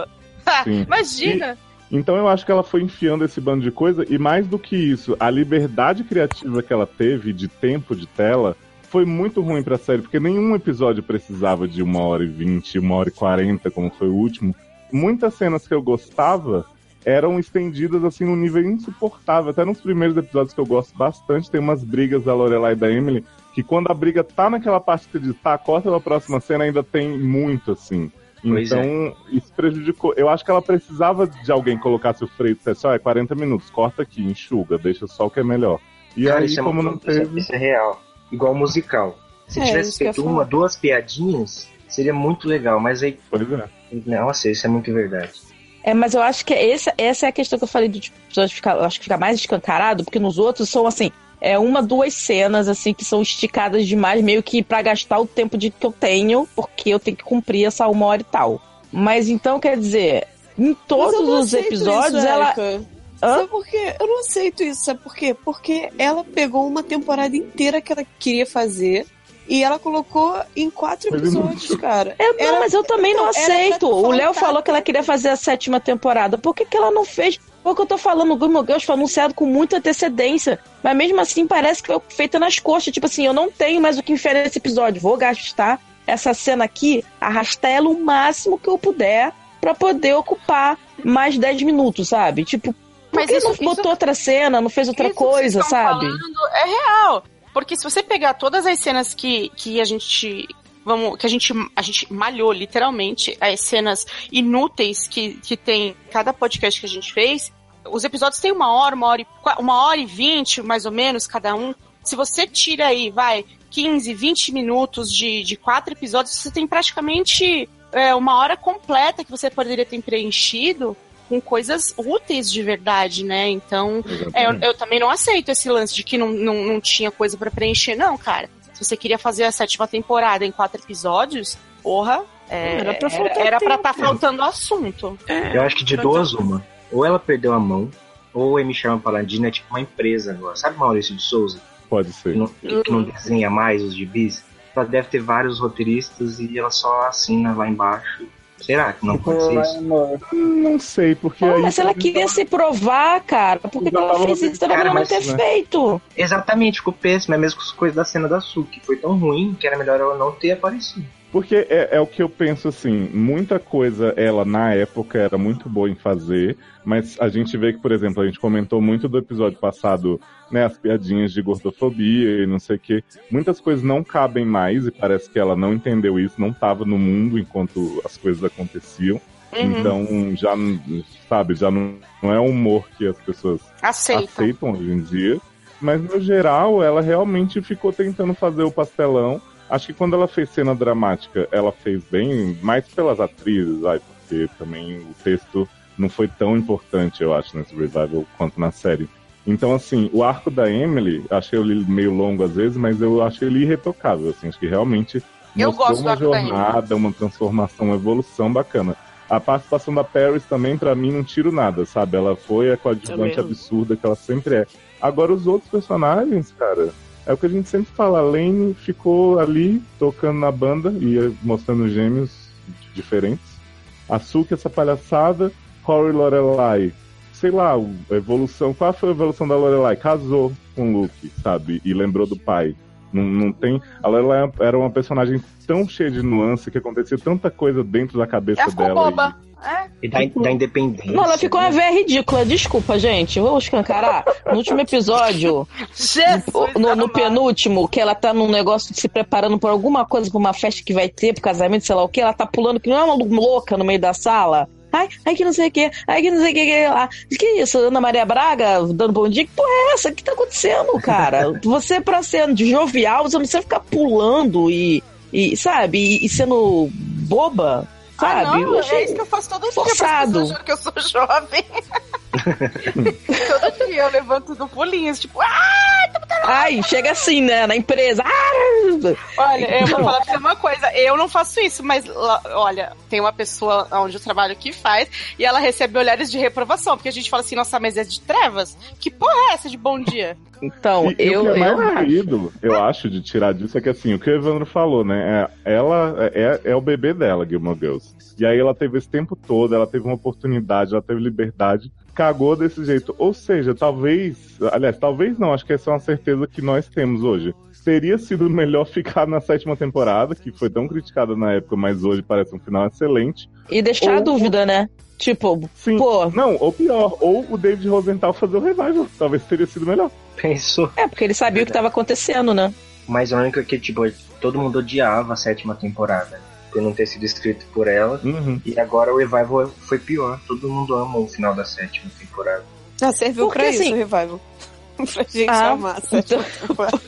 Ah, Sim. Imagina. Então eu acho que ela foi enfiando esse bando de coisa, e mais do que isso, a liberdade criativa que ela teve de tempo de tela foi muito ruim pra série, porque nenhum episódio precisava de uma hora e vinte, uma hora e quarenta, como foi o último. Muitas cenas que eu gostava eram estendidas assim num nível insuportável. Até nos primeiros episódios que eu gosto bastante, tem umas brigas da Lorelai e da Emily, que quando a briga tá naquela parte que diz, tá, corta pra próxima cena, ainda tem muito, assim. Pois Então, isso prejudicou. Eu acho que ela precisava de alguém colocasse o freio e dissesse, ó, é 40 minutos, corta aqui, enxuga, deixa só o que é melhor. E Cara, aí, isso é como muito- não isso é- teve. Isso é real. Igual musical. Se É, tivesse feito uma, duas piadinhas, seria muito legal. Mas aí. Pois é. Nossa, isso é muito verdade. É, mas eu acho que essa, essa é a questão que eu falei do tipo, ficar, eu acho que fica mais escancarado, porque nos outros são assim, é uma, duas cenas assim que são esticadas demais, meio que pra gastar o tempo de que eu tenho, porque eu tenho que cumprir essa uma hora e tal. Mas então quer dizer, em todos os episódios isso, ela Érica. Hã? Sabe por quê? Eu não aceito isso, sabe por quê? Porque ela pegou uma temporada inteira que ela queria fazer e ela colocou em quatro episódios, cara. Eu, não, Era- mas eu também não então, aceito. O Léo falou que ela queria fazer a sétima temporada. Por que, que ela não fez? Porque eu tô falando, o Gilmore Girls foi anunciado com muita antecedência. Mas mesmo assim, parece que foi feita nas coxas. Tipo assim, eu não tenho mais o que enfiar nesse episódio. Vou gastar essa cena aqui, arrastar ela o máximo que eu puder pra poder ocupar mais 10 minutos, sabe? Tipo, por Mas que isso- não botou isso- outra cena, não fez outra que coisa, sabe? É real. Porque se você pegar todas as cenas que, que a gente. Vamos, que a gente, a gente malhou, literalmente, as cenas inúteis que, que tem cada podcast que a gente fez, os episódios têm uma hora, uma hora e, uma hora e vinte, mais ou menos, cada um. Se você tira aí, vai, 15, 20 minutos de, de quatro episódios, você tem praticamente é, uma hora completa que você poderia ter preenchido com coisas úteis de verdade, né? Então, é, eu, eu também não aceito esse lance de que não, não, não tinha coisa pra preencher, não, cara. Se você queria fazer a sétima temporada em quatro episódios, porra, é, Era pra era, faltar era pra tempo. estar faltando assunto. Eu acho que de duas uma. Ou ela perdeu a mão, ou o M. Sherman Paladino é tipo uma empresa agora. Sabe Maurício de Souza? Pode ser. Que não, que não desenha mais os gibis? Ela deve ter vários roteiristas e ela só assina lá embaixo. Será que não pode ser isso? Não sei, porque aí. mas se ela queria se provar, cara, por que, ela fez isso? Ela não mas- ter feito. Exatamente, ficou péssimo. É mesmo com as coisas da cena da Su, que foi tão ruim que era melhor ela não ter aparecido. Porque é, é o que eu penso assim, muita coisa ela na época era muito boa em fazer, mas a gente vê que, por exemplo, a gente comentou muito do episódio passado, né, as piadinhas de gordofobia e não sei o que. Muitas coisas não cabem mais e parece que ela não entendeu isso, não estava no mundo enquanto as coisas aconteciam. Uhum. Então já, sabe, já não, não é um humor que as pessoas Aceitam. aceitam hoje em dia. Mas no geral, ela realmente ficou tentando fazer o pastelão. Acho que quando ela fez cena dramática, ela fez bem, mais pelas atrizes, ai, porque também o texto não foi tão importante, eu acho, nesse revival quanto na série. Então, assim, o arco da Emily, achei ele meio longo às vezes, mas eu achei ele irretocável, assim, acho que realmente Eu mostrou uma jornada, uma transformação, uma evolução bacana. A participação da Paris também, pra mim, não tiro nada, sabe? Ela foi a coadjuvante absurda que ela sempre é. Agora, os outros personagens, cara, é o que a gente sempre fala. A Lane ficou ali, tocando na banda e mostrando gêmeos diferentes. A Suki, essa palhaçada. Rory Lorelai, sei lá, a evolução. Qual foi a evolução da Lorelai? Casou com o Luke, sabe? E lembrou do pai. Não, não tem. A Lorelai era uma personagem tão cheia de nuance que acontecia tanta coisa dentro da cabeça Ela dela. boba. É. E da, da independência. Não, ela ficou uma véia ridícula. Desculpa, gente. Vou escancarar. No último episódio, Jesus, no, no penúltimo, que ela tá num negócio de se preparando pra alguma coisa, pra uma festa que vai ter, pro casamento, sei lá o que, ela tá pulando que não é uma louca no meio da sala. Ai, ai que não sei o que, ai que não sei o que, que lá. Que isso, Ana Maria Braga dando bom dia? Que porra é essa? O que tá acontecendo, cara? Você, pra ser de jovial, você não precisa ficar pulando e, e sabe, e, e sendo boba, sabe? Ah, não, é isso que eu faço todo dia. forçado. Pessoas acharem que eu sou jovem. todo dia eu levanto do pulinho, tipo, ah, Ai, chega assim, né, na empresa. Ah! Olha, eu vou falar pra você uma coisa. Eu não faço isso, mas olha, tem uma pessoa onde eu trabalho que faz e ela recebe olhares de reprovação, porque a gente fala assim, nossa, mas é de trevas? Que porra é essa de bom dia? Então, E, e eu, o que é eu mais acho. doído, eu acho, de tirar disso é que assim, o que o Evandro falou, né? é- ela é, é o bebê dela, Gilmore Girls. E aí ela teve esse tempo todo, ela teve uma oportunidade, ela teve liberdade, cagou desse jeito. Ou seja, talvez, aliás, talvez não, acho que essa é uma certeza que nós temos hoje. Teria sido melhor ficar na sétima temporada, que foi tão criticada na época, mas hoje parece um final excelente. E deixar a Ou- dúvida, né? Tipo, Sim. pô, Não, ou pior, ou o David Rosenthal fazer o revival. Talvez teria sido melhor. Pensou. é porque ele sabia o que tava acontecendo, né? Mas a única que, tipo, todo mundo odiava a sétima temporada. Por não ter sido escrito por ela. Uhum. E agora o Revival foi pior. Todo mundo ama o final da sétima temporada. Já serviu Porque, pra assim- isso o revival. pra gente Ah, amar. a sétima temporada.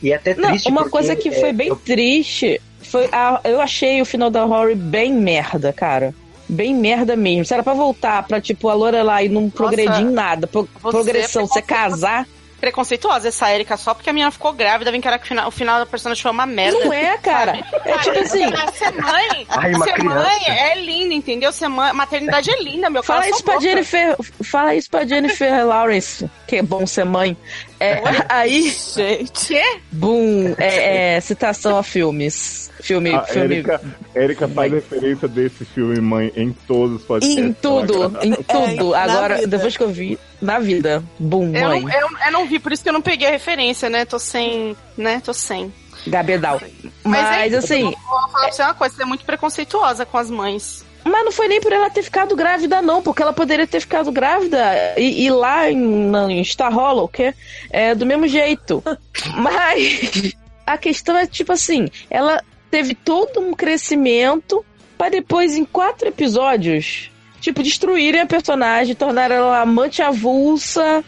E é até Não, triste uma coisa que é, foi bem eu- triste foi a, eu achei o final da Rory bem merda, cara. Bem merda mesmo. Se era pra voltar pra, tipo, a Lorelai não progredir em nada, pro- você progressão, é você casar. Preconceituosa essa Erika só porque a menina ficou grávida, vem que o final, o final da personagem foi uma merda. Não é, cara. É tipo assim. Ser mãe, Ai, uma ser criança. mãe é linda, entendeu? Ser mãe, maternidade é linda, meu Fala cara. isso pra Jennifer. Fala isso pra Jennifer Lawrence, que é bom ser mãe. É, aí, Gente. Quê? boom, é, é, citação a filmes. Filme, A filme. Erika, Erika faz referência desse filme Mãe em todos os podcasts. Em tudo, em tudo. na Agora, vida. depois que eu vi, na vida. Boom, Eu mãe. não, eu, eu não vi, por isso que eu não peguei a referência, né? Tô sem. né? Tô sem. Gabedal. Mas, é, assim, Eu vou falar pra você uma coisa, você é muito preconceituosa com as mães. Mas não foi nem por ela ter ficado grávida, não, porque ela poderia ter ficado grávida e, e lá em, em Star Hollow, que é do mesmo jeito. Mas a questão é tipo assim, ela teve todo um crescimento para depois em quatro episódios, tipo destruírem a personagem, tornar ela amante avulsa,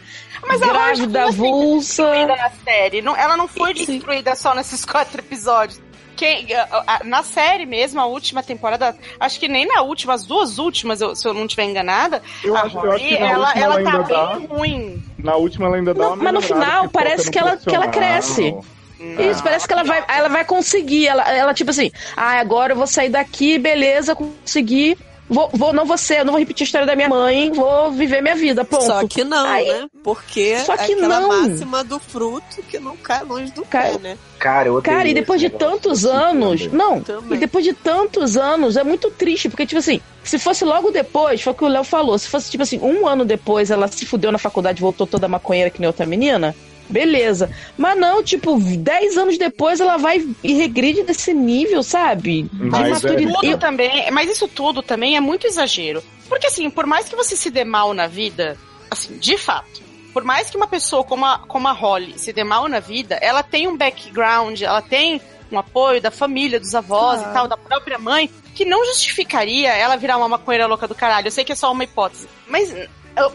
Mas grávida foi assim, avulsa. destruída na série. Não, ela não foi destruída só nesses quatro episódios. Quem, a- na série mesmo, a última temporada, acho que nem na última, as duas últimas, eu- se eu não estiver enganada, Eu a acho- eu acho Rory, ela, ela ela tá dá. bem ruim. Na última ela ainda dá Não, uma mas no final que parece foca que ela, que ela cresce. profissional. Isso, parece que ela vai, ela vai conseguir. Ela, ela tipo assim, ah, agora eu vou sair daqui, beleza, consegui. Vou, vou, não vou ser, não vou repetir a história da minha mãe, vou viver minha vida, ponto. Só que não, Aí- né? Porque Só que é aquela não. máxima do fruto que não cai longe do Cai- pé, né? Cara, eu Cara, e depois de tantos anos. Não, Também. e depois de tantos anos, é muito triste, porque, tipo assim, se fosse logo depois, foi o que o Léo falou, se fosse, tipo assim, um ano depois ela se fudeu na faculdade e voltou toda maconheira que nem outra menina, beleza. Mas não, tipo, 10 anos depois ela vai e regride nesse nível, sabe? Mas é- maturidade. Tudo também, mas isso tudo também é muito exagero. Porque assim, por mais que você se dê mal na vida, assim, de fato, por mais que uma pessoa como a, como a Holly se dê mal na vida, ela tem um background, ela tem um apoio da família, dos avós e tal, da própria mãe, que não justificaria ela virar uma maconheira louca do caralho. Eu sei que é só uma hipótese. Mas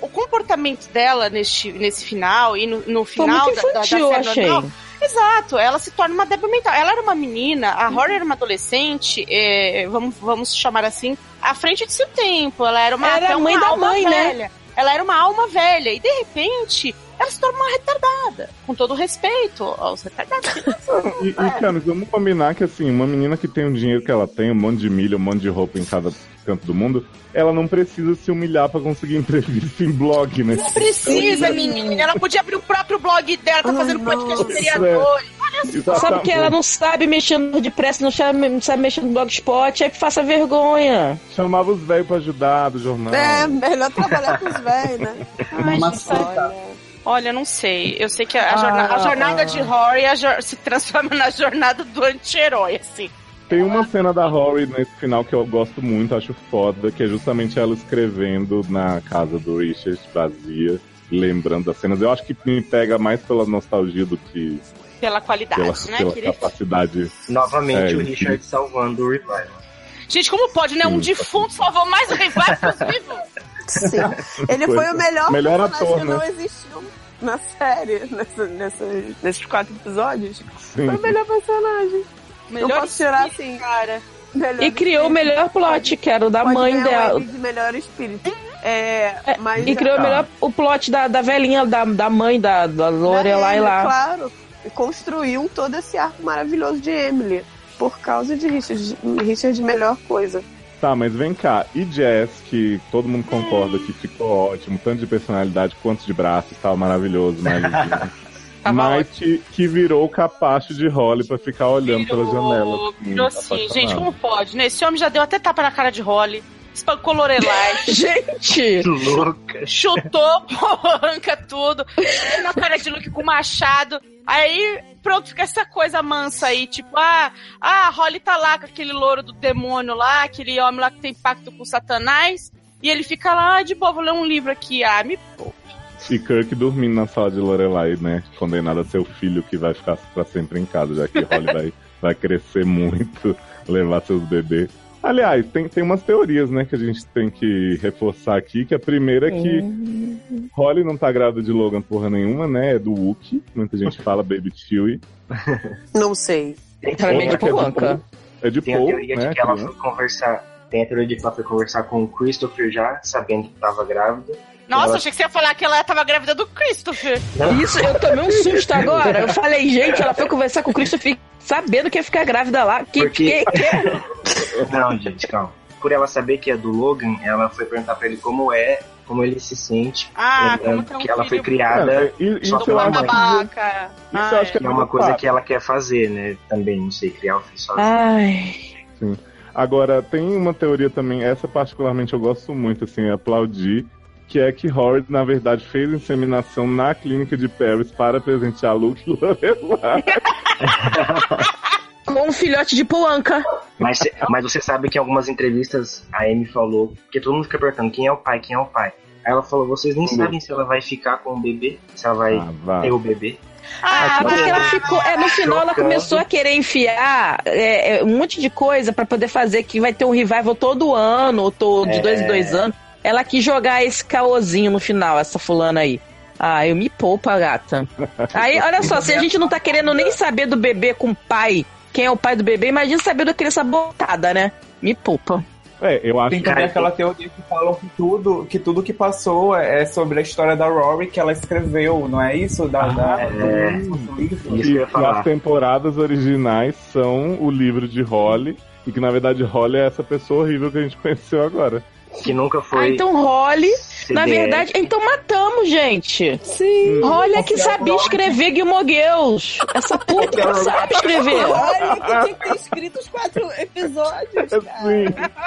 o comportamento dela neste, nesse final e no, no Foi final muito da- da, da infantil, eu série achei. normal, Exato, ela se torna uma débil mental. Ela era uma menina, a Rory era uma adolescente, é, vamos, vamos chamar assim, à frente de seu tempo. Ela era uma, Era até a mãe uma da alma mãe, né? velha. Ela era uma alma velha. E de repente, ela se torna uma retardada. Com todo respeito aos retardados. E, e Camis, vamos combinar que assim, uma menina que tem o dinheiro que ela tem, um monte de milho, um monte de roupa em cada canto do mundo, ela não precisa se humilhar pra conseguir entrevista em blog, né? Não precisa, menina. Ela podia abrir o próprio blog dela, tá fazendo podcast de vereadores. Sabe que ela não sabe mexer no depressa, não sabe, não sabe mexer no blogspot, aí que faça vergonha. Chamava os velhos pra ajudar do jornal. É, melhor trabalhar com os velhos, né? Ai, gente, olha. Olha, não sei. Eu sei que a, jorna- a jornada de Rory a jor- se transforma na jornada do anti-herói, assim. Tem uma cena da Rory nesse final que eu gosto muito, acho foda, que é justamente ela escrevendo na casa do Richard vazia, lembrando das cenas. Eu acho que me pega mais pela nostalgia do que Pela qualidade, pela, né, pela querido? capacidade. Novamente É, o. Richard salvando o Revival. Gente, como pode, né? Um defunto salvou mais que os vivos. Sim. Ele foi o melhor, Melhor personagem ator, que né? não existiu na série, nessa, nessa- nesses quatro episódios. Sim. Foi o melhor personagem. Melhor não posso tirar assim. cara. Melhor E criou o melhor plot, que era o da Pode mãe dela. De melhor espírito. É, mas E criou o melhor o plot da, da velhinha, da, da mãe da, da Lorelai lá. Claro. E construiu todo esse arco maravilhoso de Emily. Por causa de Richard. Richard, melhor coisa. Tá, mas vem cá. E Jess, que todo mundo concorda que ficou ótimo, tanto de personalidade quanto de braços, tava maravilhoso, mas, mas que, que virou o capacho de Holly pra ficar olhando pela janela. assim, Virou assim, apaixonado. gente, como pode, né? Esse homem já deu até tapa na cara de Holly. Espancou Lorelai. gente! Louca. Chutou, arranca tudo. Na cara de Luke com machado. Aí, pronto, fica essa coisa mansa aí, tipo, ah, ah, a Holly tá lá com aquele louro do demônio lá, aquele homem lá que tem pacto com Satanás. E ele fica lá, ah, de boa, vou ler um livro aqui. Ah, me poupe. E Kirk dormindo na sala de Lorelai, né? Condenado a ser o filho que vai ficar pra sempre em casa, já que Holly vai, vai crescer muito, levar seus bebês. Aliás, tem, tem umas teorias, né, que a gente tem que reforçar aqui, que a primeira é que Holly não tá grávida de Logan porra nenhuma, né? É do Wookie. Muita gente fala Baby Chewie. Não sei. É Outra que é de Polanca. Paul. É de Tem a Paul, teoria né? de que ela criança. foi conversar. Tem a teoria de que ela foi conversar com o Christopher já, sabendo que tava grávida. Nossa, Ela- achei que você ia falar que ela tava grávida do Christopher. Isso, eu tomei um susto agora. Eu falei, gente, ela foi conversar com o Christopher sabendo que ia ficar grávida lá. Que, Porque- que, que- Não, gente, calma. Por ela saber que é do Logan, ela foi perguntar pra ele como é, como ele se sente. Ah, como que é um que ela foi criada É, e- só pela mãe. Babaca. Isso eu acho que Que é uma coisa que ela quer fazer, né? Também, não sei, criar o filho sozinha. Ai. Sim. Agora, tem uma teoria também, essa particularmente eu gosto muito, assim, aplaudir, que é que Howard, na verdade, fez inseminação na clínica de Paris para presentear Luke Lorelai. Com um filhote de Polanca. Mas, mas você sabe que em algumas entrevistas a Amy falou, porque todo mundo fica perguntando quem é o pai, quem é o pai. Aí ela falou, vocês nem sabem se ela vai ficar com o bebê, se ela vai Ah, vai. ter o bebê. Ah, porque ela ficou. É, no final ela começou a querer enfiar é, é, um monte de coisa pra poder fazer que vai ter um revival todo ano, ou todo, de É. dois em dois anos. Ela quis jogar esse caôzinho no final, essa fulana aí. Ah, eu me poupa, gata. Aí, olha só, se a gente não tá querendo nem saber do bebê com o pai quem é o pai do bebê, imagina saber da criança botada, né? Me poupa. É, eu acho Tem também aquela teoria que falam que tudo, que tudo que passou é sobre a história da Rory que ela escreveu, não é isso? Da, da- é. do livro. Isso que falar. as temporadas originais são o livro de Holly, e que na verdade Holly é essa pessoa horrível que a gente conheceu agora. Que nunca foi. Ah, então Holly, na verdade, então matamos, gente. Sim. Holly é que sabia escrever Gilmore Girls. Essa puta que sabe escrever. Olha que tinha que ter escrito os quatro episódios, cara.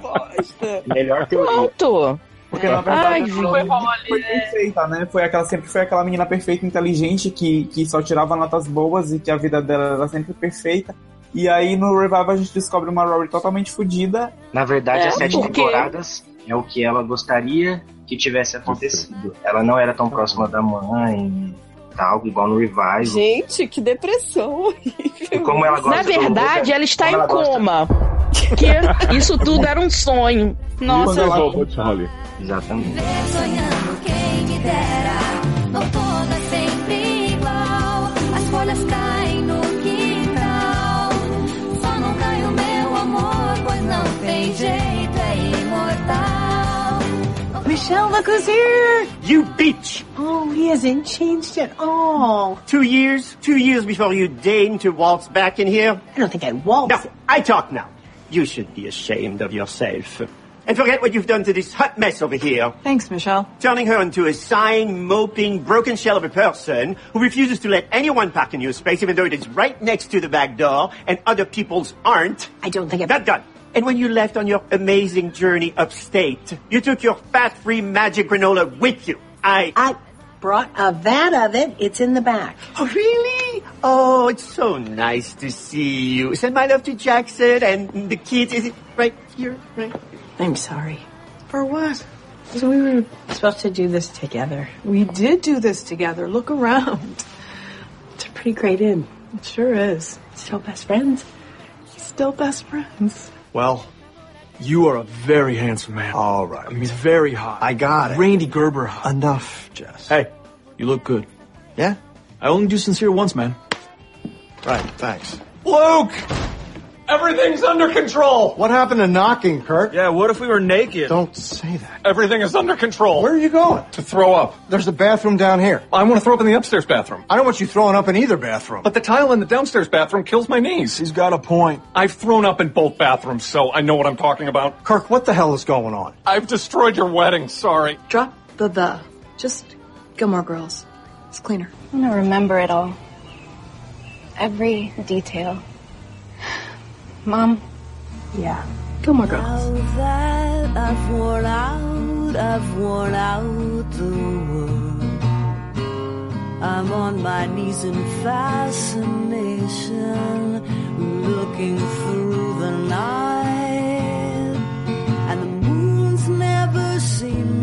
Bosta. Melhor teoria. Pronto. Porque na verdade Ai, foi, foi perfeita, né? Foi aquela, sempre foi aquela menina perfeita, inteligente, que, que só tirava notas boas e que a vida dela era sempre perfeita. E aí no Revival a gente descobre uma Rory totalmente fodida. Na verdade, É, as sete porque- temporadas é o que ela gostaria que tivesse acontecido. Ela não era tão próxima da mãe, tal, igual no Revival. Gente, que depressão E como ela gosta Na do verdade, Lucas, ela está como em ela gosta- coma. Que isso tudo era um sonho. De Holly? Exatamente. Sonhando quem me dera, outono é sempre igual. As folhas caem Michelle, look who's here! You bitch! Oh, he hasn't changed at all. Two years? Two years before you deign to waltz back in here? I don't think I waltz. No, I talk now. You should be ashamed of yourself. And forget what you've done to this hot mess over here. Thanks, Michelle. Turning her into a sighing, moping, broken shell of a person who refuses to let anyone park in your space even though it is right next to the back door and other people's aren't. I don't think I've... That done. And when you left on your amazing journey upstate, you took your fat-free magic granola with you. I... I brought a vat of it. It's in the back. Oh, really? Oh, it's so nice to see you. Send my love to Jackson and the kids. Is it right here? Right? I'm sorry. For what? So we were supposed to do this together. We did do this together. Look around. It's a pretty great inn. It sure is. Still best friends. Still best friends. Well, you are a very handsome man. All right. I mean, very hot. I got it. Randy Gerber hot. Enough, Jess. Hey, you look good. Yeah? I only do sincere once, man. Right, thanks. Luke! Everything's under control! What happened to knocking, Kurt? Yeah, what if we were naked? Don't say that. Everything is under control. Where are you going? To throw up. There's a bathroom down here. I want to throw up in the upstairs bathroom. I don't want you throwing up in either bathroom. But the tile in the downstairs bathroom kills my knees. He's got a point. I've thrown up in both bathrooms, so I know what I'm talking about. Kirk, what the hell is going on? I've destroyed your wedding, sorry. Drop the the. Just Gilmore Girls. It's cleaner. I'm gonna remember it all. Every detail. Mom? Yeah. Gilmore Girls. Now that I've worn out, I've worn out the world. I'm on my knees in fascination, looking through the night. And the moon's never seen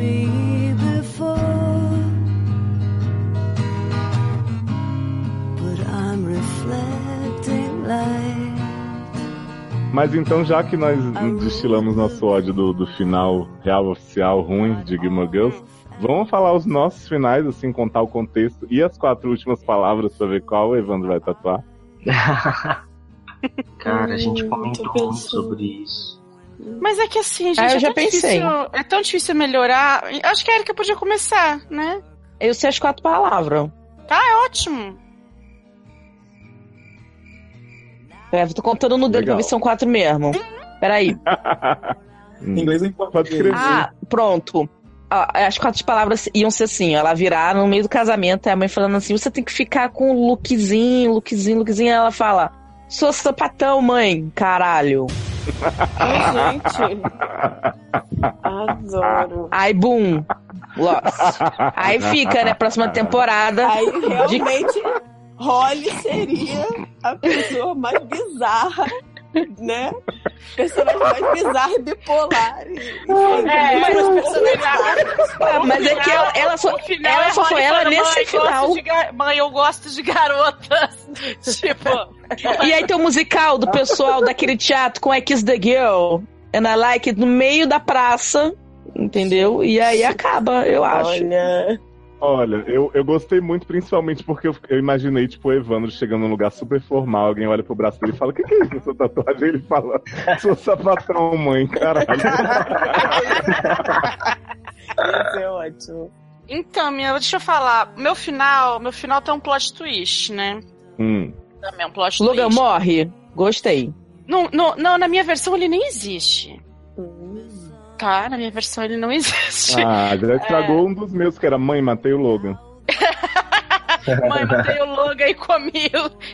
Mas então, já que nós destilamos nosso ódio do, do final real, oficial, ruim de Gilmore Girls, vamos falar os nossos finais, assim, contar o contexto e as quatro últimas palavras pra ver qual o Evandro vai tatuar. Cara, a gente Hum, comentou muito sobre isso. Mas é que assim, gente, Ah, eu é, já tão pensei. Difícil, é tão difícil melhorar. Acho que a Erika podia começar, né? Eu sei as quatro palavras. Tá, é ótimo. É, tô contando no dedo pra ver se são quatro mesmo. Peraí. Hum. Inglês em Pode português. escrever. Ah, pronto. Ah, as quatro palavras iam ser assim, ó, ela virar no meio do casamento, a mãe falando assim, você tem que ficar com o lookzinho, lookzinho, lookzinho, ela fala, sou sapatão, mãe, caralho. Ai, gente. Adoro. Aí, boom, lost. Aí fica, né, próxima temporada. Aí de- realmente Holly seria a pessoa mais bizarra, né? Personagem mais bizarra e bipolar. E, enfim, É, mas personalidades. Ah, mas é que ela, ela só, final, ela só a foi ela nesse mãe, final. gosto de ga- Mãe, eu gosto de garotas. tipo. E aí tem o musical do pessoal daquele teatro com Kiss the Girl and I Like It no meio da praça, entendeu? E aí acaba, eu acho. Olha. Olha, eu, eu gostei muito, principalmente porque eu, eu imaginei, tipo, o Evandro chegando num lugar super formal, alguém olha pro braço dele e fala, o que, que é isso nessa tatuagem? Ele fala, sou sapatão, mãe, caralho. Isso é ótimo. Então, minha, deixa eu falar. Meu final, meu final tem um plot twist, né? Hum. Também é um plot Logan twist. morre. Gostei. Não, não, não, na minha versão ele nem existe. Tá, na minha versão ele não existe. Ah, já estragou um dos meus, que era Mãe, matei o Logan. Mãe, matei o Logan e comi,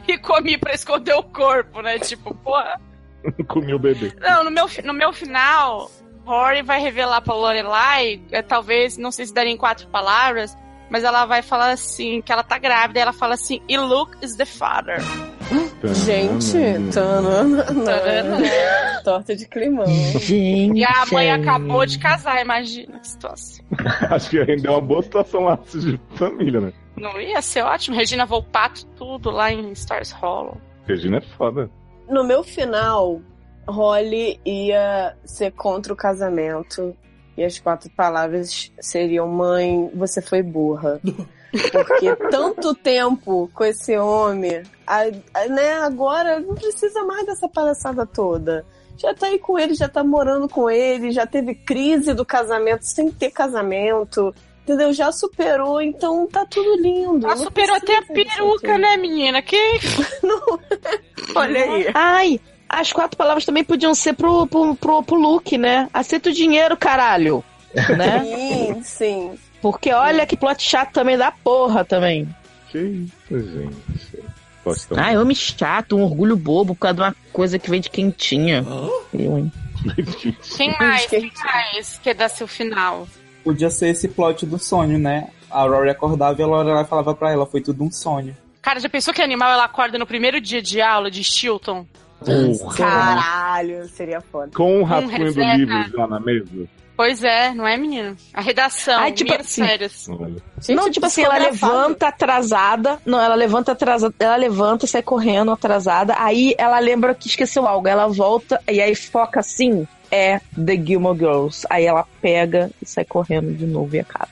e comi pra esconder o corpo, né? Tipo, porra. Comi o bebê. Não, no meu, no meu final, Rory vai revelar pra Lorelai, é, talvez, não sei se daria em quatro palavras, mas ela vai falar assim, que ela tá grávida, e ela fala assim, e Luke is the father. Gente, tanana, torta de climão. E a mãe acabou de casar, imagina que situação. Acho que rendeu uma boa situação lá de família, né? Não ia ser ótimo? Regina Volpato, tudo lá em Stars Hollow. Regina é foda. No meu final, Holly ia ser contra o casamento. E as quatro palavras seriam: Mãe, você foi burra. Porque tanto tempo com esse homem, a- a- né, agora não precisa mais dessa palhaçada toda. Já tá aí com ele, já tá morando com ele, já teve crise do casamento sem ter casamento. Entendeu? Já superou, então tá tudo lindo. Não superou até a peruca, né, menina? Que. Olha aí. Ai, as quatro palavras também podiam ser pro, pro, pro, pro Luke, né? Aceita o dinheiro, caralho. Né? Sim, sim. Porque olha que plot chato também da porra também. Que isso, gente. Postão. Ai, homem chato, um orgulho bobo por causa de uma coisa que vem de quentinha. Eu, hein? Quem mais? Quem mais quer dar seu final? Podia ser esse plot do sonho, né? A Rory acordava e a Lorelai falava pra ela, foi tudo um sonho. Cara, já pensou que animal ela acorda no primeiro dia de aula de Stilton? Caralho, seria foda. Com o rascunho do livro já na mesa. Pois é, não é, menina? A redação, Ai, tipo minhas assim, férias. não, tipo assim, ela levanta atrasada. Não, ela levanta atrasada. Ela levanta, sai correndo atrasada. Aí ela lembra que esqueceu algo. Ela volta e aí foca assim. É The Gilmore Girls. Aí ela pega e sai correndo de novo e acaba.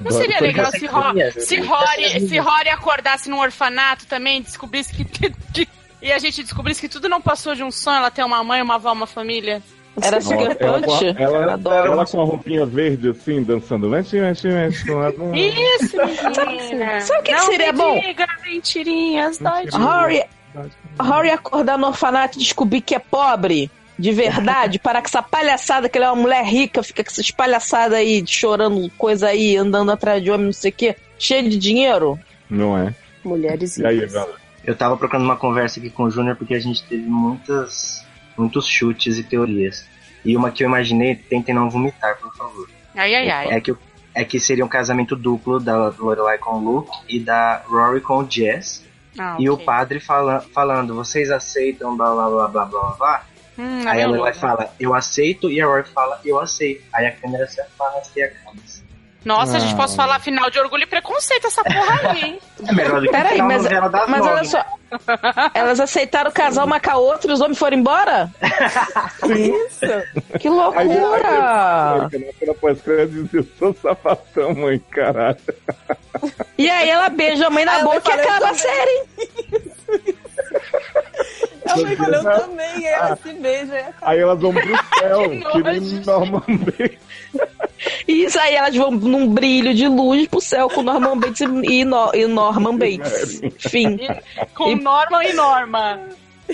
Não seria legal se, Ro se, Rory, se Rory acordasse num orfanato também, descobrisse que- E a gente descobrisse que tudo não passou de um sonho, ela tem uma mãe, uma avó, uma família. Era Nossa, ela, com a- ela, ela com a roupinha verde assim, dançando. Mexe, mexe, mexe. com Isso, menina. Sabe o que que Não seria me bom? Diga mentirinhas, dói de Rory, Rory acordar no orfanato e descobrir que é pobre, de verdade, para que essa palhaçada, que ele é uma mulher rica, fica com essas palhaçadas aí, chorando coisa aí, andando atrás de homem, não sei o quê, cheio de dinheiro. Não é? Mulheres E aí, galera? Eu tava procurando uma conversa aqui com o Júnior porque a gente teve muitas, muitos chutes e teorias. E uma que eu imaginei, tentem não vomitar, por favor. Ai, ai, ai. É que, é que seria um casamento duplo da Lorelai com o Luke e da Rory com o Jess. Ah, E o padre fala, falando, vocês aceitam blá blá blá blá blá blá. Hum, Aí a meu Lorelai fala, eu aceito, e a Rory fala, eu aceito. Aí a câmera se afasta e acaba. Nossa, a gente Ah. pode falar final de orgulho e preconceito essa porra aí, hein? É melhor do que Peraí, mas, mas nove, olha né? só. Elas aceitaram casar uma com a outra e os homens foram embora? Isso! Que loucura! aí, na cena pós-crédito, eu sou sapatão, mãe, caralho. E aí ela beija a mãe na boca e acaba a "Eu série. A mãe falou, eu também, e ela se beija. e acaba. Aí elas vão pro céu, que nem Norman Bates. Isso aí, elas vão num brilho de luz pro céu com Norman Bates e, No- e Norman Bates. Fim. Com Norma e Norma.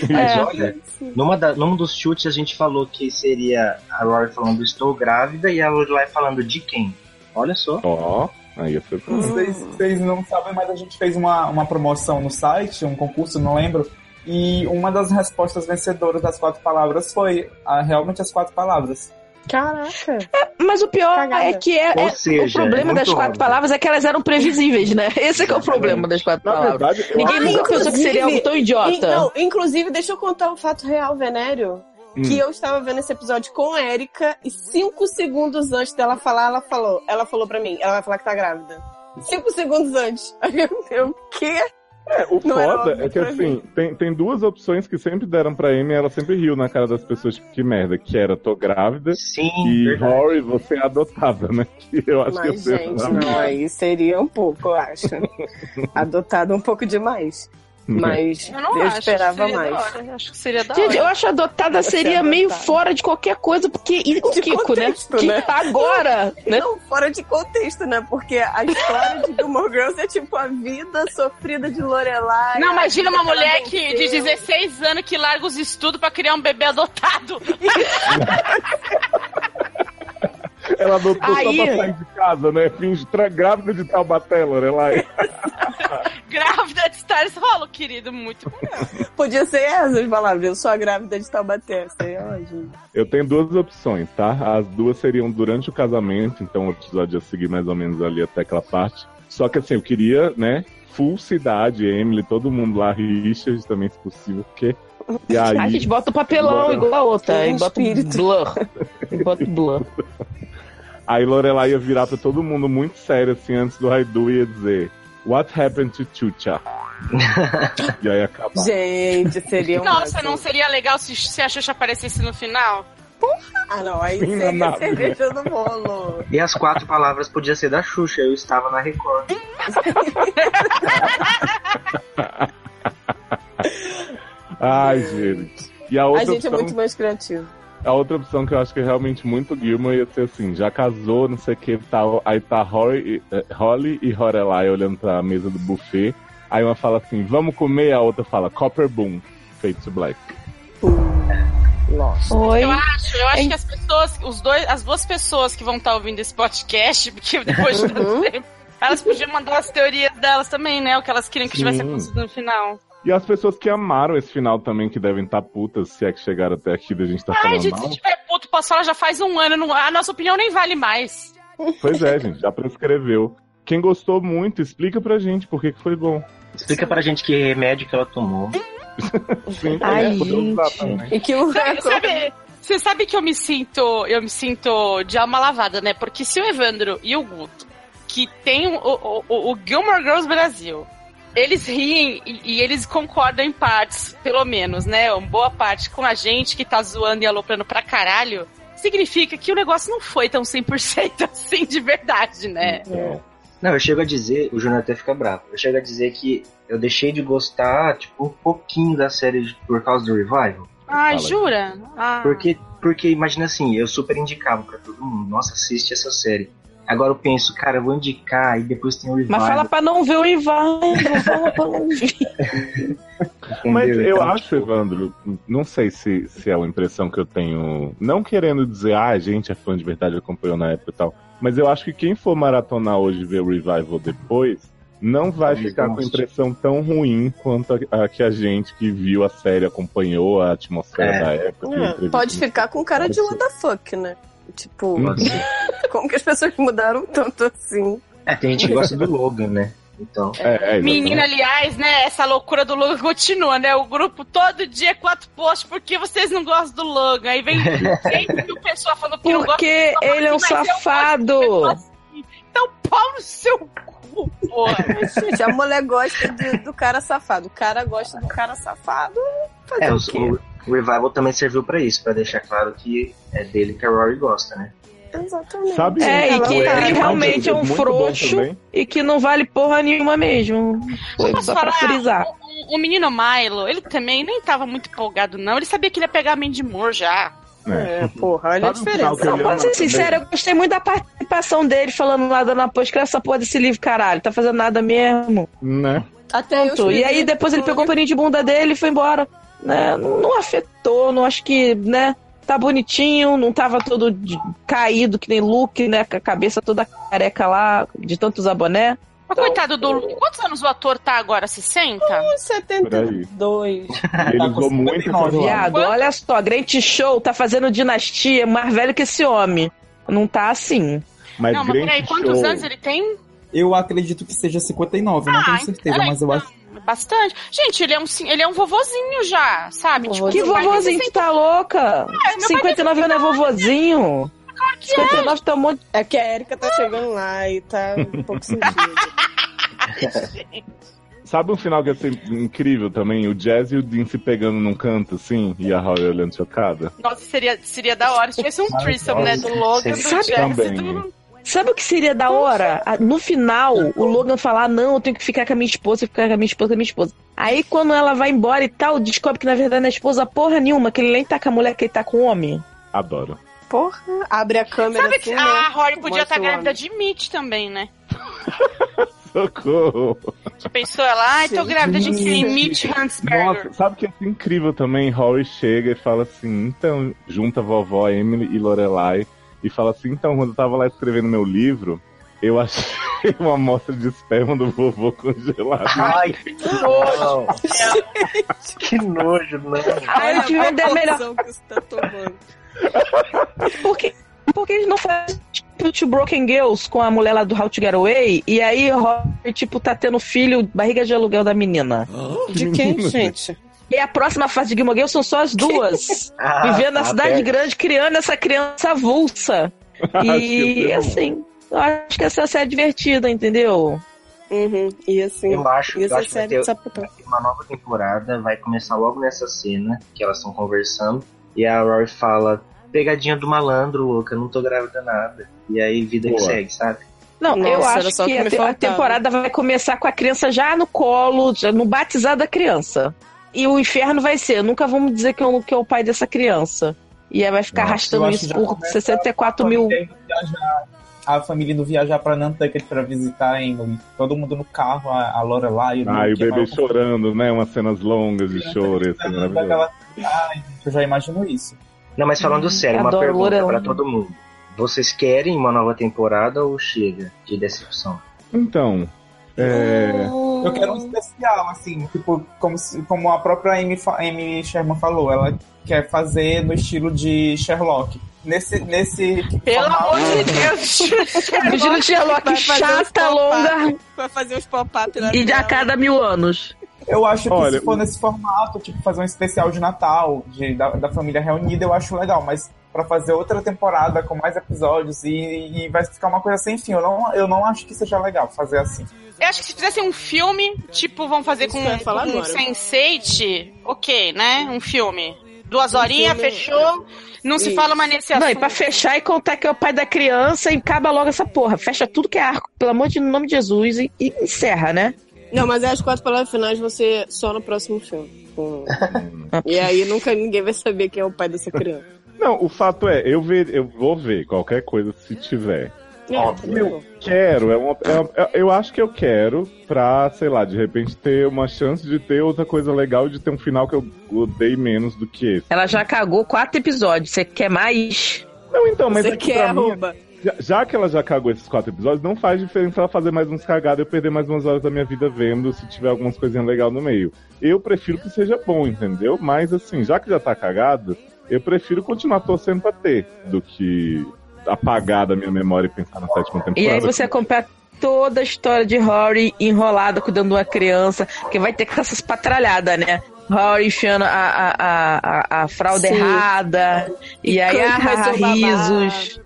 Mas É. olha, numa da, num dos chutes a gente falou que seria a Rory falando estou grávida e a Lorelai falando de quem? Olha só. Ó, aí eu fui Vocês, vocês não sabem, mas a gente fez uma, uma promoção no site, um concurso, não lembro. E uma das respostas vencedoras das quatro palavras foi ah, realmente as quatro palavras. Caraca. Mas o pior Cagada. é que é, é- seja, o problema é das quatro óbvio. palavras é que elas eram previsíveis, né? Esse é que é o problema das quatro Na palavras. verdade, Ninguém nunca pensou que seria algo tão In- idiota. não, inclusive, deixa eu contar um fato real, Venério. Hum. Que eu estava vendo esse episódio com a Erika e cinco segundos antes dela falar, ela falou. Ela falou pra mim, ela vai falar que tá grávida. Cinco segundos antes. Aí eu, eu, o quê? É, o Não foda é que assim, tem, tem duas opções que sempre deram pra Amy e ela sempre riu na cara das pessoas, tipo, que merda, que era tô grávida e verdade. Rory, você é adotada, né? Que eu acho Mas, que gente, não, aí seria um pouco, eu acho. Adotado um pouco demais. Mas Eu não eu acho, esperava mais. hora, eu acho que seria da Gente, hora. eu acho adotada Você seria é meio adotada. fora de qualquer coisa, porque e o De Kiko, contexto, né? né? Que tá agora, né? Não, fora de contexto, né? Porque a história de Gilmore Girls é tipo a vida sofrida de Lorelai. Não, a imagina uma mulher que, de venceu. 16 anos que larga os estudos pra criar um bebê adotado. Ela adotou Aí- só pra sair de casa, né? Finge tra- grávida de Taubaté, Lorelai. Grávida de Stars Hollow, querido. Muito bom. Podia ser essas palavras. Eu sou a grávida de Taubaté. Sei, ó, gente. Eu tenho duas opções, tá? As duas seriam durante o casamento, então o episódio ia seguir mais ou menos ali até aquela parte. Só que assim, eu queria, né? Full cidade, Emily, todo mundo lá, Richard também, se possível, porque. E aí. a gente bota o papelão Bora. igual a outra, e bota o espírito. blur. E bota o blur. Aí Lorelai ia virar pra todo mundo muito sério, assim, antes do Raidu e ia dizer: What happened to Chucha? e aí acabar. Gente, seria um. Nossa, não seria legal se, se a Xuxa aparecesse no final? Ah, não. Aí Sim, na seria nave, cerveja do bolo. E as quatro palavras podiam ser da Xuxa, eu estava na Record. Ai, gente. E a outra A gente é opção, muito mais criativo. A outra opção que eu acho que é realmente muito Gilmore ia ser assim, já casou, não sei o que, tá, aí tá Holly, eh, Holly e Lorelai olhando pra mesa do buffet, aí uma fala assim, vamos comer, a outra fala, Copper Boom, Fade to Black. Nossa. Oi. Eu acho, eu acho Hein? que as pessoas, os dois, as duas pessoas que vão estar ouvindo esse podcast, porque depois de tanto tempo, elas podiam mandar as teorias delas também, né? O que elas queriam que tivesse Sim. acontecido no final. E as pessoas que amaram esse final também, que devem estar putas, se é que chegaram até aqui da gente tá Ai, falando gente, mal. se tiver puto, posso falar, já faz um ano, não- a nossa opinião nem vale mais. Pois é, gente, já prescreveu. Quem gostou muito, explica pra gente por que, que foi bom. Explica pra gente que remédio que ela tomou. Sim, Ai, é, usar gente. também. E que o Sabe, sabe- você sabe que eu me sinto, eu me sinto de alma lavada, né? Porque se o Evandro e o Guto, que tem o, o, o, o Gilmore Girls Brasil, eles riem e, e eles concordam em partes, pelo menos, né? Uma boa parte com a gente que tá zoando e aloprando pra caralho, significa que o negócio não foi tão 100% assim de verdade, né? Não, eu chego a dizer, o Júnior até fica bravo, eu chego a dizer que eu deixei de gostar, tipo, um pouquinho da série por causa do revival. Fala. jura? Ah. Porque, porque imagina assim, eu super indicava pra todo mundo, nossa, assiste essa série. Agora eu penso, cara, eu vou indicar e depois tem o revival. Mas fala pra não ver o Ivan, não fala pra não ver. Mas eu Então, acho, Evandro, não sei se, se é uma impressão que eu tenho, não querendo dizer, ah, a gente é fã de verdade, acompanhou na época e tal, mas eu acho que quem for maratonar hoje e ver o Revival depois, não vai Talvez ficar com goste. impressão tão ruim quanto a, a que a gente que viu a série, acompanhou a atmosfera É. da época. É, pode ficar com cara de what the fuck, né? Tipo, como que as pessoas mudaram tanto assim? É, tem gente que gosta do Logan, né? Então. É, é, Menina, aliás, né? Essa loucura do Logan continua, né? O grupo todo dia quatro posts, por que vocês não gostam do Logan? Aí vem 100 mil pessoas falando que não Porque do ele é um safado. Então, pau no seu cu, porra. Gente, a mulher gosta de- do cara safado. O cara gosta do cara safado. Fazer É, o quê? o, o Revival também serviu pra isso, pra deixar claro que é dele que a Rory gosta, né? Exatamente. Sabe É, e que ele realmente é um frouxo e que não vale porra nenhuma mesmo. Foi Posso só pra falar? frisar. O, o menino Milo, ele também nem tava muito empolgado, não. Ele sabia que ele ia pegar a Mandy Moore já. É. É, porra, olha a diferença. lembro pra ser também? sincero, eu gostei muito da participação dele falando lá dando apoio. Escreve essa porra desse livro, caralho. Tá fazendo nada mesmo. Né? Até eu Pronto. E aí depois ele pegou o paninho de bunda dele e foi embora. Né? Não, não afetou, não acho que, né? Tá bonitinho, não tava todo de- caído que nem Luke, né? Com a cabeça toda careca lá, de tanto usar Mas coitado do Luke, quantos anos o ator tá agora? 60? Por aí. 72. Ele Tá com usou muito 59 lá. Viado, olha só, Grant Show tá fazendo dinastia mais velho que esse homem. Não tá assim. Mas não, mas peraí, quantos Show- anos ele tem? Eu acredito que seja 59, não Ah, tenho certeza, então, mas eu acho. Bastante. Gente, ele é um, ele é um vovozinho já, sabe? Tipo, Que vovozinho, tu 60 tá louca? meu pai 59 anos é vovozinho. Claro que é. 59 tá um monte. É que a Erika tá chegando lá e tá um pouco sentido. Sabe um final que ia ser incrível também? O Jazz e o Dean se pegando num canto, assim, e a Rory olhando chocada. Nossa, seria, seria da hora se tivesse um threesome, né? Do Logan, do Sabe- Jazz e Também. do... Sabe o que seria da hora? No final, o Logan falar, não, eu tenho que ficar com a minha esposa, ficar com a minha esposa, com a minha esposa. Aí quando ela vai embora e tal, descobre que na verdade não é esposa porra nenhuma, que ele nem tá com a mulher, que ele tá com o homem. Adoro. Porra, abre a câmera Sabe assim, que né? a Rory podia estar o grávida de Mitch também, né? Socorro! Já pensou ela? Ai, tô grávida de quem? Mitch Huntsberger. Nossa, sabe o que é incrível também? Rory chega e fala assim, então, junta a vovó Emily e Lorelai e fala assim, então, quando eu tava lá escrevendo meu livro, eu achei uma amostra de esperma do vovô congelado. Ai, que nojo. que nojo, não. Aí eu tive uma ideia melhor. que você tá tomando. Por que, por que eles não fazem tipo Two Broken Girls com a mulher lá do How to Get Away? E aí o Rory, tipo, tá tendo filho, barriga de aluguel da menina. De quem, gente? E a próxima fase de Gilmore Girls são só as duas. Ah, vivendo na tá, cidade grande, criando essa criança avulsa. E assim, eu acho que essa série é divertida, entendeu? Uhum. E assim, Eu acho, eu acho que vai série ter de sapatão. uma nova temporada, vai começar logo nessa cena que elas estão conversando. E a Rory fala, pegadinha do malandro, louca, não tô grávida nada. E aí vida que Boa. segue, sabe? Não, Nossa, eu acho só que, que a, a temporada vai começar com a criança já no colo, já no batizado da criança. E o inferno vai ser, nunca vamos dizer que é, que é o pai dessa criança. E aí vai ficar Eu arrastando isso que já por começa 64 mil. viajar- A família indo viajar pra Nantucket pra visitar a Emily. Todo mundo no carro, a, a Lorelai, o Ah, e o bebê chorando, né? Umas cenas longas de choro, assim, daquela- Ai, gente, eu já imagino isso. Não, mas falando sério, uma pergunta Lorelai. pra todo mundo. Vocês querem uma nova temporada ou chega de decepção? Então, é... Eu quero um especial, assim, tipo, como, se- como a própria Amy, Amy Sherman falou, ela quer fazer no estilo de Sherlock. Nesse. nesse Pelo formato- amor de Deus. Imagina Sherlock chata, longa Vai fazer uns pop-up na e de a cada mil anos. Eu acho que Olha, se for nesse formato, tipo, fazer um especial de Natal, de, da, da família reunida, eu acho legal, mas pra fazer outra temporada com mais episódios e, e vai ficar uma coisa sem fim. Eu não, eu não acho que seja legal fazer assim. Eu acho que se fizessem um filme, tipo, vão fazer Isso com, com agora. Sense8, ok, né? Um filme. Duas horinhas, fechou. Não se Isso. fala mais nesse Não, assunto. e pra fechar e contar que é o pai da criança e acaba logo essa porra. Fecha tudo que é arco, pelo amor de nome de Jesus, e, e encerra, né? Não, mas as quatro palavras finais ser só no próximo filme. E aí nunca ninguém vai saber quem é o pai dessa criança. Não, o fato é, eu, ver, eu vou ver qualquer coisa se tiver. É, Óbvio. bom. Quero, é uma, é- é- eu acho que eu quero pra, sei lá, de repente ter uma chance de ter outra coisa legal e de ter um final que eu odeie menos do que esse. Ela já cagou quatro episódios. Você quer mais? Não, então, mas Você é que quer mim, arroba. já, já que ela já cagou esses quatro episódios, não faz diferença ela fazer mais uns cagados e eu perder mais umas horas da minha vida vendo se tiver algumas coisinhas legais no meio. Eu prefiro que seja bom, entendeu? Mas assim, já que já tá cagado, eu prefiro continuar torcendo pra ter do que apagar da minha memória e pensar na sétima temporada. E aí você acompanha toda a história de Rory enrolada cuidando de uma criança, que vai ter com essas patralhadas, né? Rory enfiando a, a, a, a, a fralda Sim. errada, e, E aí ah, risos,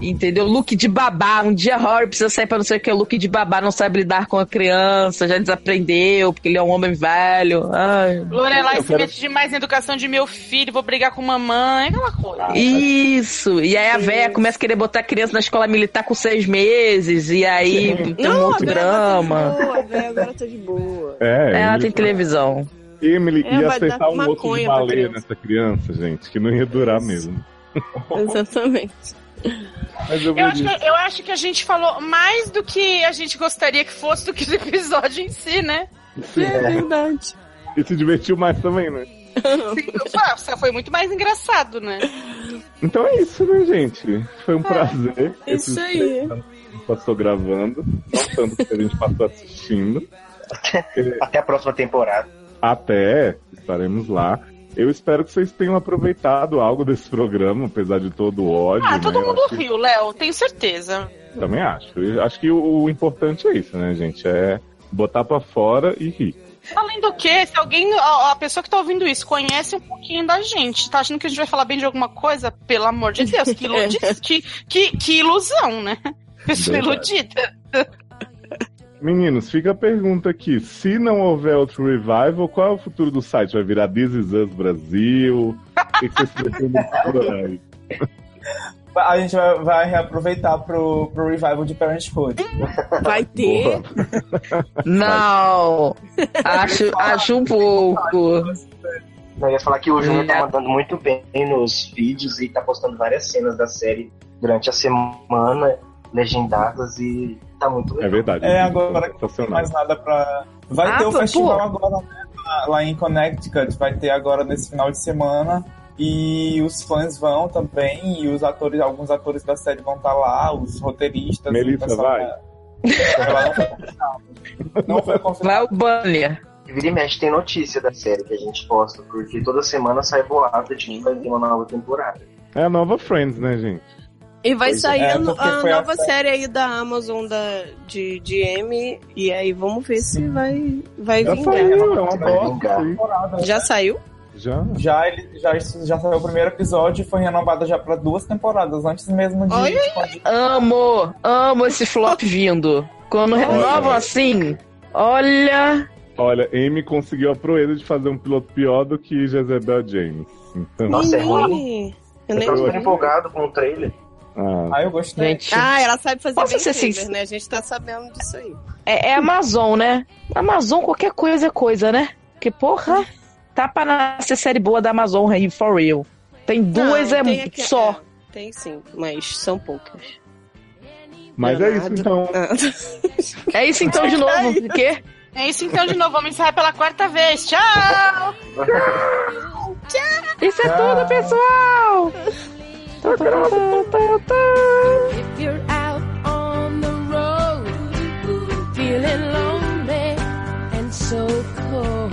entendeu? Look de babá, um dia Rory precisa sair pra não sei o que, look de babá não sabe lidar com a criança, já desaprendeu, porque ele é um homem velho. Ai. Lorelai Eu se quero- mete demais na educação de meu filho, vou brigar com mamãe, aquela coisa. Isso, e aí a véia começa a querer botar a criança na escola militar com seis meses, e aí tem um Não, outro a Bela drama. tá de boa, a Bela agora tá de boa. É, Ela tem televisão. Emily É, ia aceitar um osso de baleia criança. nessa criança, gente, que não ia durar mesmo. Exatamente. Mas eu, Eu vou acho, que, eu acho que a gente falou mais do que a gente gostaria que fosse do que do episódio em si, né? É verdade. E se divertiu mais também, né? Nossa, foi muito mais engraçado, né? Então é isso, né, gente? Foi um prazer. isso Esses aí. passou gravando. Não tanto que a gente passou assistindo. Até a próxima temporada. Até estaremos lá. Eu espero que vocês tenham aproveitado algo desse programa, apesar de todo o ódio. Ah, né? todo mundo acho que- riu, Léo, tenho certeza. Também acho. Eu acho que o, o importante é isso, né, gente? É botar pra fora e rir. Além do que, se alguém, a, a pessoa que tá ouvindo isso, conhece um pouquinho da gente, tá achando que a gente vai falar bem de alguma coisa? Pelo amor de Deus, que, ilu- que, que, que ilusão, né? Pessoa Verdade. iludida. Meninos, fica a pergunta aqui. Se não houver outro revival, qual é o futuro do site? Vai virar This Is Us Brasil? O que vocês pretendem por aí? A gente vai, vai reaproveitar pro, pro revival de Parenthood. Vai ter. Não! acho, acho um pouco. Eu ia falar que o Júnior É. tá mandando muito bem nos vídeos e tá postando várias cenas da série durante a semana, legendadas, e tá muito legal. É verdade. É, agora que não tem mais nada pra. Vai Ah, ter o festival pô. agora, né? lá- em Connecticut. Vai ter agora nesse final de semana. E os fãs vão também. E os atores, alguns atores da série vão estar lá, os roteiristas. Melissa vai? da- Ela não foi confirmada. Não foi confirmado. Vai o Banner. E vira e mexe tem notícia da série que a gente posta, porque toda semana sai boato de que vai ter uma nova temporada. É a nova Friends, né, gente? E vai Pois é. sair É, a, a foi a nova série- aí da Amazon da, de, de M. E aí vamos ver se vai, vai Já vingar. saiu, é uma bosta. vingar. sim. Já saiu? Já. Já, ele, já, já saiu o primeiro episódio e foi renovado já pra duas temporadas, antes mesmo de. Olha de- Amo, amo esse flop vindo. Quando renovam assim, olha. Olha, Amy conseguiu a proeza de fazer um piloto pior do que Jezebel James. Então, Nossa, é ruim. Eu Eu nem tô super empolgado com o trailer. Ah, Ah, eu gostei. Gente, Ah, ela sabe fazer Posso bem ser sinc- né? A gente tá sabendo disso aí. é, é Amazon, né? Amazon, qualquer coisa é coisa, né? Porque, porra, tá pra nascer série boa da Amazon aí, for real. Tem duas, Não, é tem aqui- só. é, tem sim, mas são poucas. mas é isso, então. Ah. É isso então de novo, porque É isso então de novo. Vamos encerrar pela quarta vez. Tchau! isso é tudo, pessoal! If you're out on the road, feeling lonely and so cold,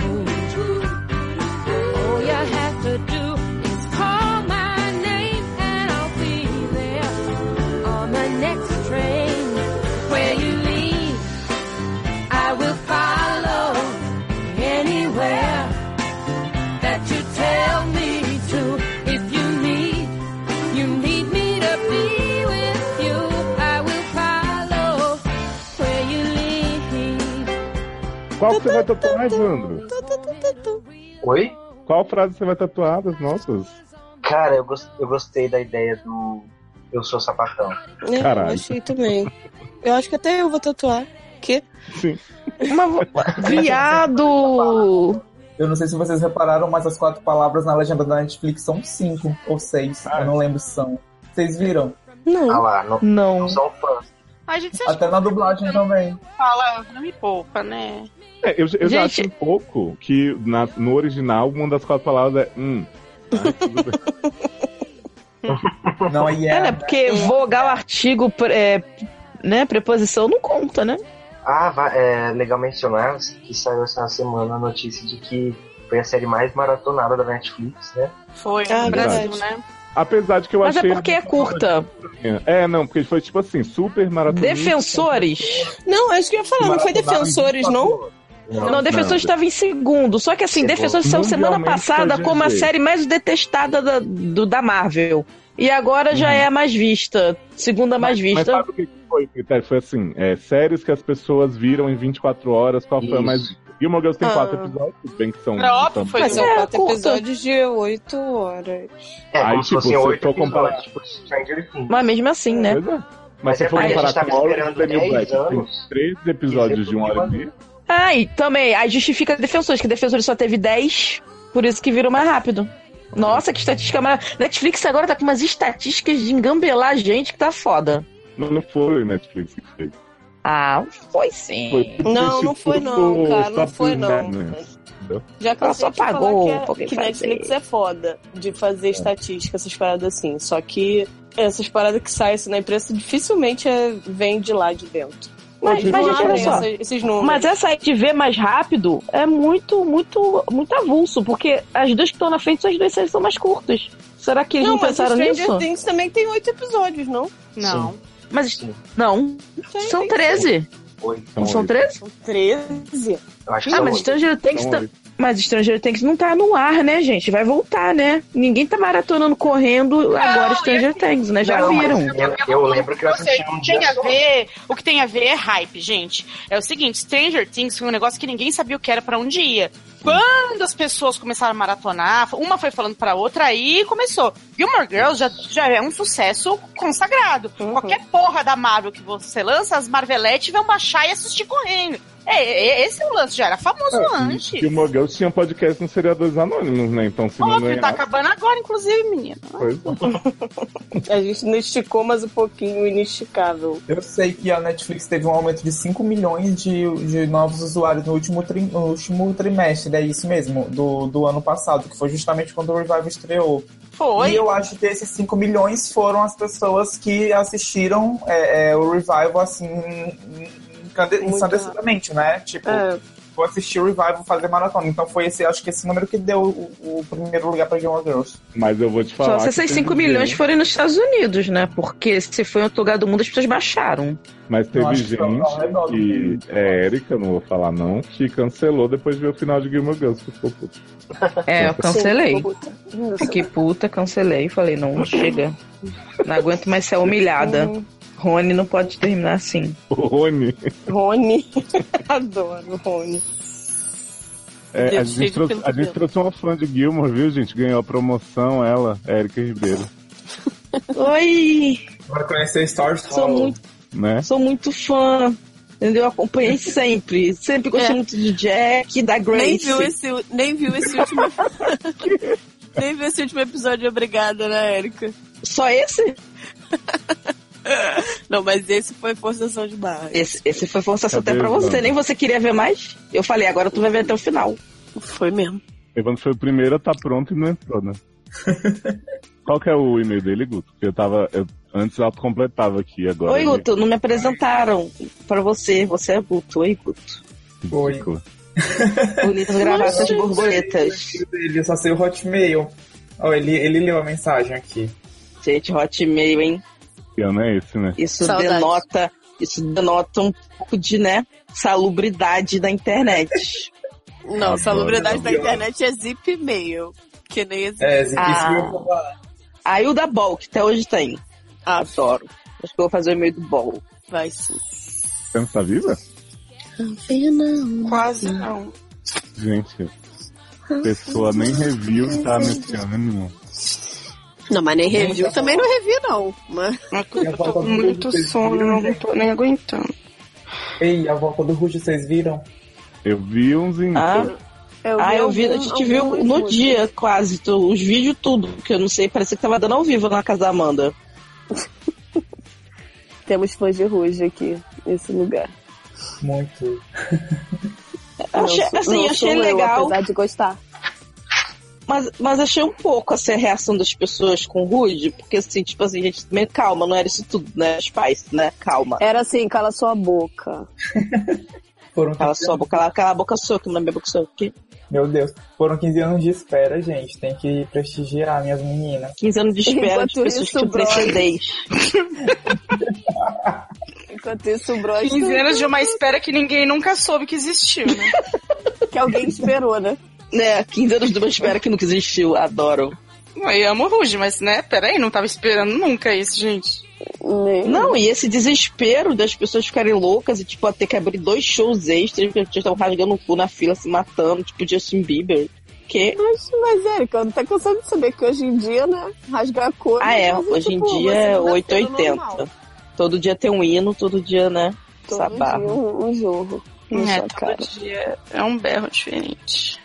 Qual que você vai tatuar, Evandro? Oi? Qual frase você vai tatuar das nossas? Cara, eu, gos- eu gostei da ideia do Eu Sou Sapatão. É, Caralho. Eu achei também. Eu acho que até eu vou tatuar. Que? Sim. Uma... Viado! Eu não sei se vocês repararam, mas as quatro palavras na legenda da Netflix são cinco ou seis. Eu não lembro se são. Vocês viram? Não. Ah lá, não, Não. não são fãs. Ai, gente, Até na dublagem também. fala, não me poupa, né? É, eu eu já acho um pouco que na- no original uma das quatro palavras é hum. Ah. Não, aí É, é. né? Porque vogal, artigo, pre- é, né? Preposição não conta, né? Ah, é legal mencionar que saiu essa semana a notícia de que foi a série mais maratonada da Netflix, né? Foi Ah, no Brasil, verdade. né? Apesar de que eu Mas é achei. porque é curta. É, não, porque foi tipo assim, super maratona. Defensores. Não, acho que eu ia falar, não foi defensores, não? Não, Defensores estava em segundo. Só que assim. Defensores saiu semana passada como a série mais detestada da, do, da Marvel. E agora já é a mais vista. Segunda mais Mas vista. sabe o que foi, critério? Foi assim, é, séries que as pessoas viram em 24 horas, qual foi a Isso. mais vista? Gilmore Girls tem Ah. quatro episódios, bem que são... É óbvio, foi Mas são É, quatro curta. episódios de oito horas. É, Aí, tipo, se for comparar- tipo Stranger Things. Mas mesmo assim, né? Pois é. Mas, Mas se é for comparar com Orange is the New 10 Black, tem. 13 episódios de uma hora e meia. Ah, e também, aí justifica Defensores, que Defensores só teve 10, por isso que virou mais rápido. Nossa, que estatística maravilhosa. Netflix agora tá com umas estatísticas de engambelar a gente que tá foda. Não, não foi o Netflix que fez. Ah, foi sim. Foi Não, não foi não, cara, não foi não. Já Ela cansei só pagou que, é- que. Netflix é foda de fazer estatística, essas paradas assim. Só que essas paradas que saem assim, na imprensa dificilmente é, vem de lá de dentro. Mas, mas gente, olha só. esses números. Mas essa aí de ver mais rápido é muito, muito, muito avulso, porque as duas que estão na frente são as duas séries que são mais curtas. Será que eles não, não, mas pensaram Stranger nisso? Things também tem oito episódios, não? Não. Mas não, são 13. Oito. Então, Não são 13? São 13? Eu acho que Ah, são mas oito. Stranger Things São tá... Mas Stranger Things não tá no ar, né, gente? Vai voltar, né? Ninguém tá maratonando correndo agora Stranger Things, né? Já Não, viram. Eu, eu lembro que eu Ou assisti um o que tem dia a só. ver, o que tem a ver é hype, gente. É o seguinte, Stranger Things foi um negócio que ninguém sabia o que era pra onde ia. Quando as pessoas começaram a maratonar, uma foi falando pra outra, aí começou. Gilmore Girls já, já é um sucesso consagrado. Qualquer porra da Marvel que você lança, as Marvelettes vão baixar e assistir correndo. É, é, esse é o lance, já era famoso antes. Que o Morgels tinha podcast no Seriadores Anônimos, né? Então se não Óbvio, tá ganhar... acabando agora, inclusive, menino. Pois é. A gente não esticou mais um pouquinho o inesticável. Eu sei que a Netflix teve um aumento de 5 milhões de, de novos usuários no último, tri- no último trimestre, é isso mesmo, do, do ano passado, que foi justamente quando o Revival estreou. Foi. E eu acho que esses 5 milhões foram as pessoas que assistiram é, é, o Revival, assim, ensandecidamente, né? Tipo, É. vou assistir o Revival fazer maratona. Então foi esse, acho que esse número que deu o, o primeiro lugar pra Gilmore Girls. Mas eu vou te falar. Só se que essas teve 5 milhões gente- forem nos Estados Unidos, né? Porque se foi em outro lugar do mundo, as pessoas baixaram. Mas teve que gente redor do que. É Erika, não vou falar não, que cancelou depois de ver o final de Gilmore Girls, que ficou puto. É, eu cancelei. Sim, puta. Fiquei puta, cancelei. Falei, não, chega. Não aguento mais ser humilhada. Rony não pode terminar assim. O Rony. Rony. Adoro Rony. É, a, gente trouxe, a gente trouxe uma fã de Gilmore, viu, gente? Ganhou a promoção, ela, Erika Ribeiro. Oi! Para conhecer Stars Sou Hollow. muito, Né? sou muito fã. Entendeu? Eu acompanhei sempre. Sempre gostei É. muito de Jack, da Grace. Nem viu esse, nem viu esse último. nem viu esse último episódio, obrigada, né, Érica? Só esse? Não, mas esse foi forçação de barra. Esse, esse foi forçação Cadê até pra você. Nem você queria ver mais? Eu falei, agora tu vai ver até o final. Foi mesmo. Evandro foi o primeiro a tá pronto e não entrou, né? Qual que é o e-mail dele, Guto? Porque eu tava. Eu, antes autocompletava aqui agora. Oi, Guto, não me apresentaram pra você. Você é Guto. Oi, Guto. ficou. Bonitas gravatas de borboletas. Ele só sei o Hotmail. Ó, ele, ele leu a mensagem aqui. Gente, Hotmail, hein? Que ano é esse, né? Isso Saudades. denota, isso denota um pouco de, né, salubridade da internet. Não, Adoro. salubridade da internet é zip mail. Que nem existe. É, esse Ah. Aí o da Ball, que até hoje tem. Adoro. Acho que eu vou fazer o e-mail do Ball. Vai sim. Você não tá viva? Quase não. Gente, pessoa nem review e tá nesse ânimo. Não, mas nem review também não review, não. Mas... Eu tô com muito sono, eu não tô nem aguentando. Ei, a volta do Ruge, vocês viram? Eu vi uns em. Ah, Eu ah, eu vi, a gente viu no dia quase, tu- os vídeos tudo, que eu não sei, parecia que tava dando ao vivo na casa da Amanda. Temos fãs de Ruge aqui, nesse lugar. Muito. Achei- assim, não achei sou eu, legal. apesar de gostar. Mas, mas achei um pouco assim, a reação das pessoas com Rude, porque assim, tipo assim, gente, meio calma, não era isso tudo, né? Spice, né? Calma. Era assim, cala sua boca. Foram Cala 15 sua boca, cala, cala a boca sua, que não é minha boca sua. Que Meu Deus. Foram 15 anos de espera, gente. Tem que prestigiar minhas meninas. 15 anos de espera de Enquanto pessoas isso, que precedem. Enquanto isso, o Bros 15 anos de uma espera que ninguém nunca soube que existiu, né? que alguém esperou, né? Né, 15 anos de uma espera que nunca existiu, adoro. Eu amo o Ruge, mas né, peraí, não tava esperando nunca isso, gente. Não, e esse desespero das pessoas ficarem loucas e, tipo, ter que abrir dois shows extras, porque eles estavam rasgando o cu na fila, se matando, tipo Justin Bieber. Que? Mas, mas Érica, não tá cansado de saber que hoje em dia, né, rasgar a cor. Ah, é, hoje em tipo, dia você é não tá sendo 880. normal. Todo dia tem um hino, todo dia, né? Todo Sabá. dia um, jorro. na É, todo cara. dia é um berro diferente.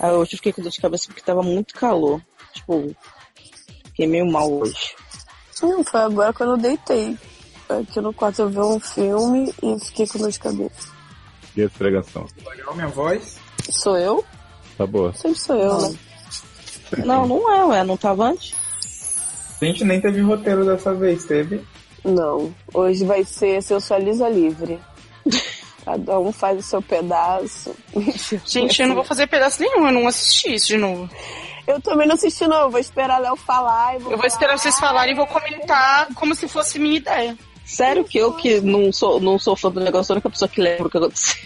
Ah, hoje eu fiquei com dor de cabeça porque tava muito calor. Tipo, fiquei meio mal hoje. Não, foi agora quando eu deitei. Aqui no quarto eu vi um filme e fiquei com dor de cabeça. E a esfregação? Legal minha voz? Sou eu? Tá boa. Sempre sou eu, né? Não, não é, ué, não tava antes? Gente, nem teve roteiro dessa vez, teve? Não. Hoje vai ser sensualiza livre. Cada um faz o seu pedaço. Gente, eu não vou fazer pedaço nenhum, eu não assisti isso de novo. Eu também não assisti, não. Eu vou esperar Léo falar e vou. Eu vou esperar vocês falarem e vou comentar como se fosse minha ideia. Sério que eu que não sou, não sou fã do negócio, sou a única pessoa que lembra o que aconteceu.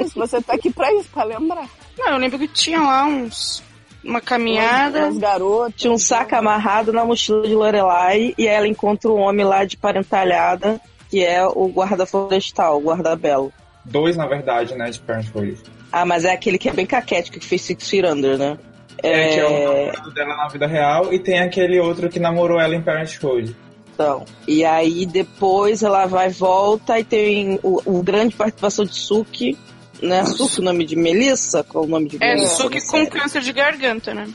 Isso, você tá aqui pra isso, pra lembrar. Não, eu lembro que tinha lá uns. Uma caminhada. Os garotos. Tinha um saco amarrado na mochila de Lorelai e aí ela encontra um homem lá de parentalhada, que é o guarda florestal, o guarda-belo. Dois, na verdade, né, de Parenthood. Ah, mas é aquele que é bem caquético, que fez Six Feet Under, né? É, que é o namorado dela na vida real, e tem aquele outro que namorou ela em Parenthood. Então, e aí depois ela vai e volta e tem o, o grande participação de Suki, né? Suki, o nome de Melissa? Qual o nome de É, Melissa? Suki com câncer de garganta, né?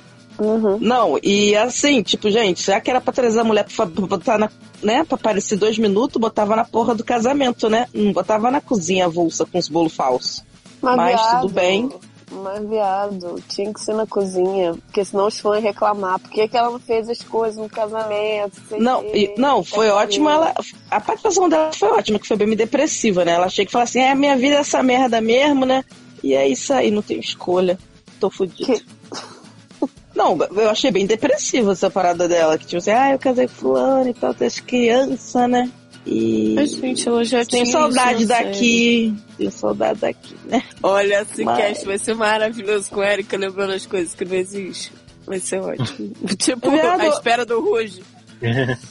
Não, e assim, tipo, gente, já que era pra trazer a mulher pra, botar na, né, pra aparecer dois minutos, botava na porra do casamento, né? Não botava na cozinha avulsa com os bolos falsos. Mas, Mas viado, tudo bem. Mas, viado, tinha que ser na cozinha, porque senão os fãs iam reclamar. Por que, que ela não fez as coisas no casamento? Não, e- não, foi ótimo. Ela, a participação dela foi ótima, que foi bem depressiva, né? Ela achei que falou assim: é, minha vida é essa merda mesmo, né? E é isso aí, não tenho escolha. Tô fudido. Não, eu achei bem depressiva essa parada dela, que tipo assim, ah, eu casei com fulano e tal, tem as crianças, né? E. Mas, gente, ela já Tenho tinha saudade daqui. Tenho saudade daqui, né? Olha, esse Mas- cast vai ser maravilhoso com a Erika lembrando as coisas que não existem. Vai ser ótimo. tipo, Viado- a espera do Ruge.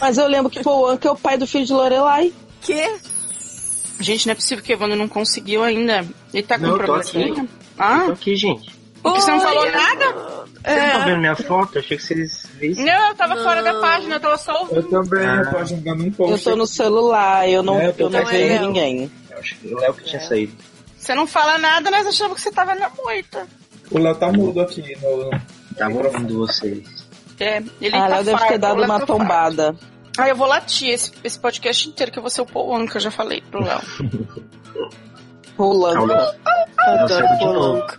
Mas eu lembro que Paul Anka é o pai do filho de Lorelai. Que? Gente, não é possível que o Evandro não conseguiu ainda. Ele tá com Não, problema. aqui. Ah? Eu tô aqui, gente. Porque você não falou nada? Vocês não estão vendo minha foto? Eu achei que vocês vissem. Não, eu tava fora da página, eu tava só ouvindo. Eu também, Ah. eu tô agendando um post. Eu tô no celular, eu não, É, eu eu não vejo ninguém. Eu acho que o Léo que tinha saído. Você não fala nada, nós achamos que você tava na moita. O Léo tá mudo aqui no. Tava ouvindo vocês. É, ele ah, tá Léo deve ter dado uma tá tombada. Ah, eu vou latir esse, esse podcast inteiro, que eu vou ser o Paul Anka, já falei pro Léo. Polanca. Adoro. Polanca.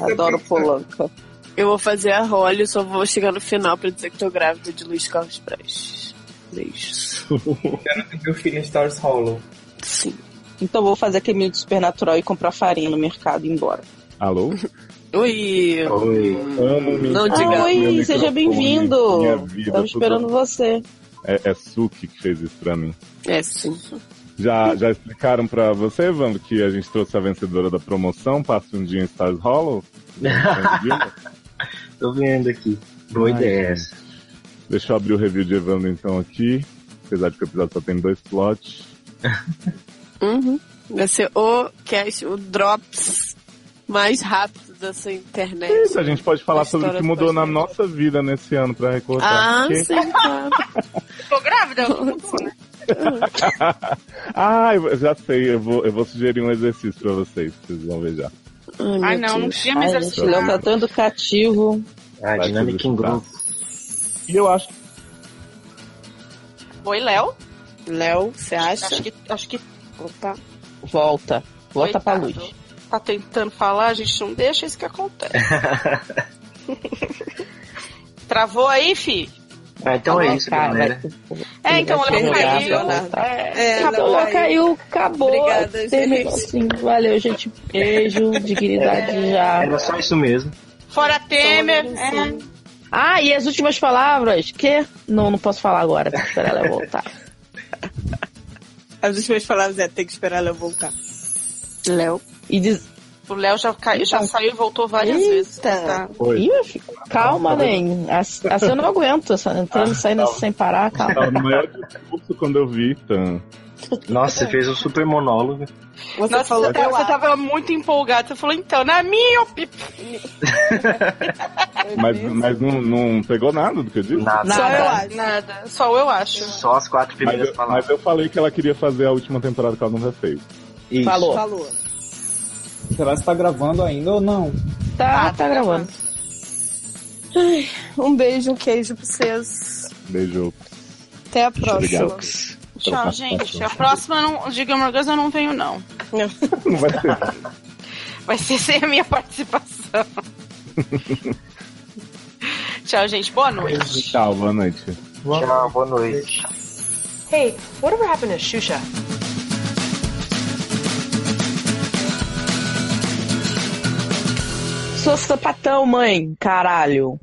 Adoro Polanca. Eu vou fazer a role, só vou chegar no final pra dizer que tô grávida de Luiz Carlos Prestes. Beijos. Quero ter meu filho em Stars Hollow. Sim. Então vou fazer aquele de supernatural e comprar farinha no mercado e ir embora. Alô? Oi. Oi. Amo Não diga. oi, seja bem-vindo. Estamos tudo. esperando você. É, é Suki que fez isso pra mim. É, sim. Já, já explicaram pra você, Evandro, que a gente trouxe a vencedora da promoção, Passe um dia em Stars Hollow? Tô vendo aqui. Boa Ai, ideia gente. essa. Deixa eu abrir o review de Evandro então aqui. Apesar de que o episódio só tem dois slots. Uhum. Vai ser o cast, o Drops mais rápido dessa internet. Isso, a gente pode falar sobre o que mudou do na nossa vida nesse ano pra recordar. Ah, porque- sim, claro. Tô grávida? né? ah, eu já sei, eu vou, eu vou sugerir um exercício pra vocês, vocês vão ver já. Ai, não, não tinha mais Ai, gente, o Léo tá tão educativo. Ah, dinâmica em grupo. E eu acho Oi, Léo? Léo, você acha? Acho que, acho que Opa. Volta. Volta pra Coitado. luz. tá tentando falar, a gente não deixa, isso que acontece. Travou aí, fi? Ah, então é isso, cara, galera. vai- É, então o Léo caiu. tá? É, É, Acabou, Léo caiu. acabou. Obrigada, Terminou gente. assim. Valeu, gente. Beijo, dignidade já. Era só isso mesmo. Fora Temer. É. Ah, e as últimas palavras? Que? Não, não posso falar agora. Tem que esperar ela voltar. As últimas palavras é tem que esperar ela voltar. Léo. E diz. O Léo já, caiu, já saiu e voltou várias Eita. vezes. Tá. Ih, calma, nem. Assim assim eu não aguento. essa- Entrando e saindo assim sem parar, calma. Tava no maior discurso quando eu vi, Tan. Nossa, você fez um super monólogo. Você Nossa, falou você, tá- eu você tava muito empolgado. Você falou, então, na minha. Mas, mas não, não pegou nada do que eu disse? Nada. Só eu acho. Nada. Só eu acho. Só as quatro Mas primeiras eu, palavras. mas eu falei que ela queria fazer a última temporada que ela nunca fez. Isso. Falou. Falou. Será que tá gravando ainda ou não? Tá, tá gravando. Um beijo, um queijo pra vocês. Beijo. Até a próxima. Obrigado. Tchau, gente. A próxima não, Gilmore Girls eu não venho, não. Não vai ser. Vai ser sem a minha participação. Tchau, gente. Boa noite. Tchau, boa noite. Tchau, boa noite. Hey, whatever happened to Shusha? Sou sapatão, mãe. Caralho.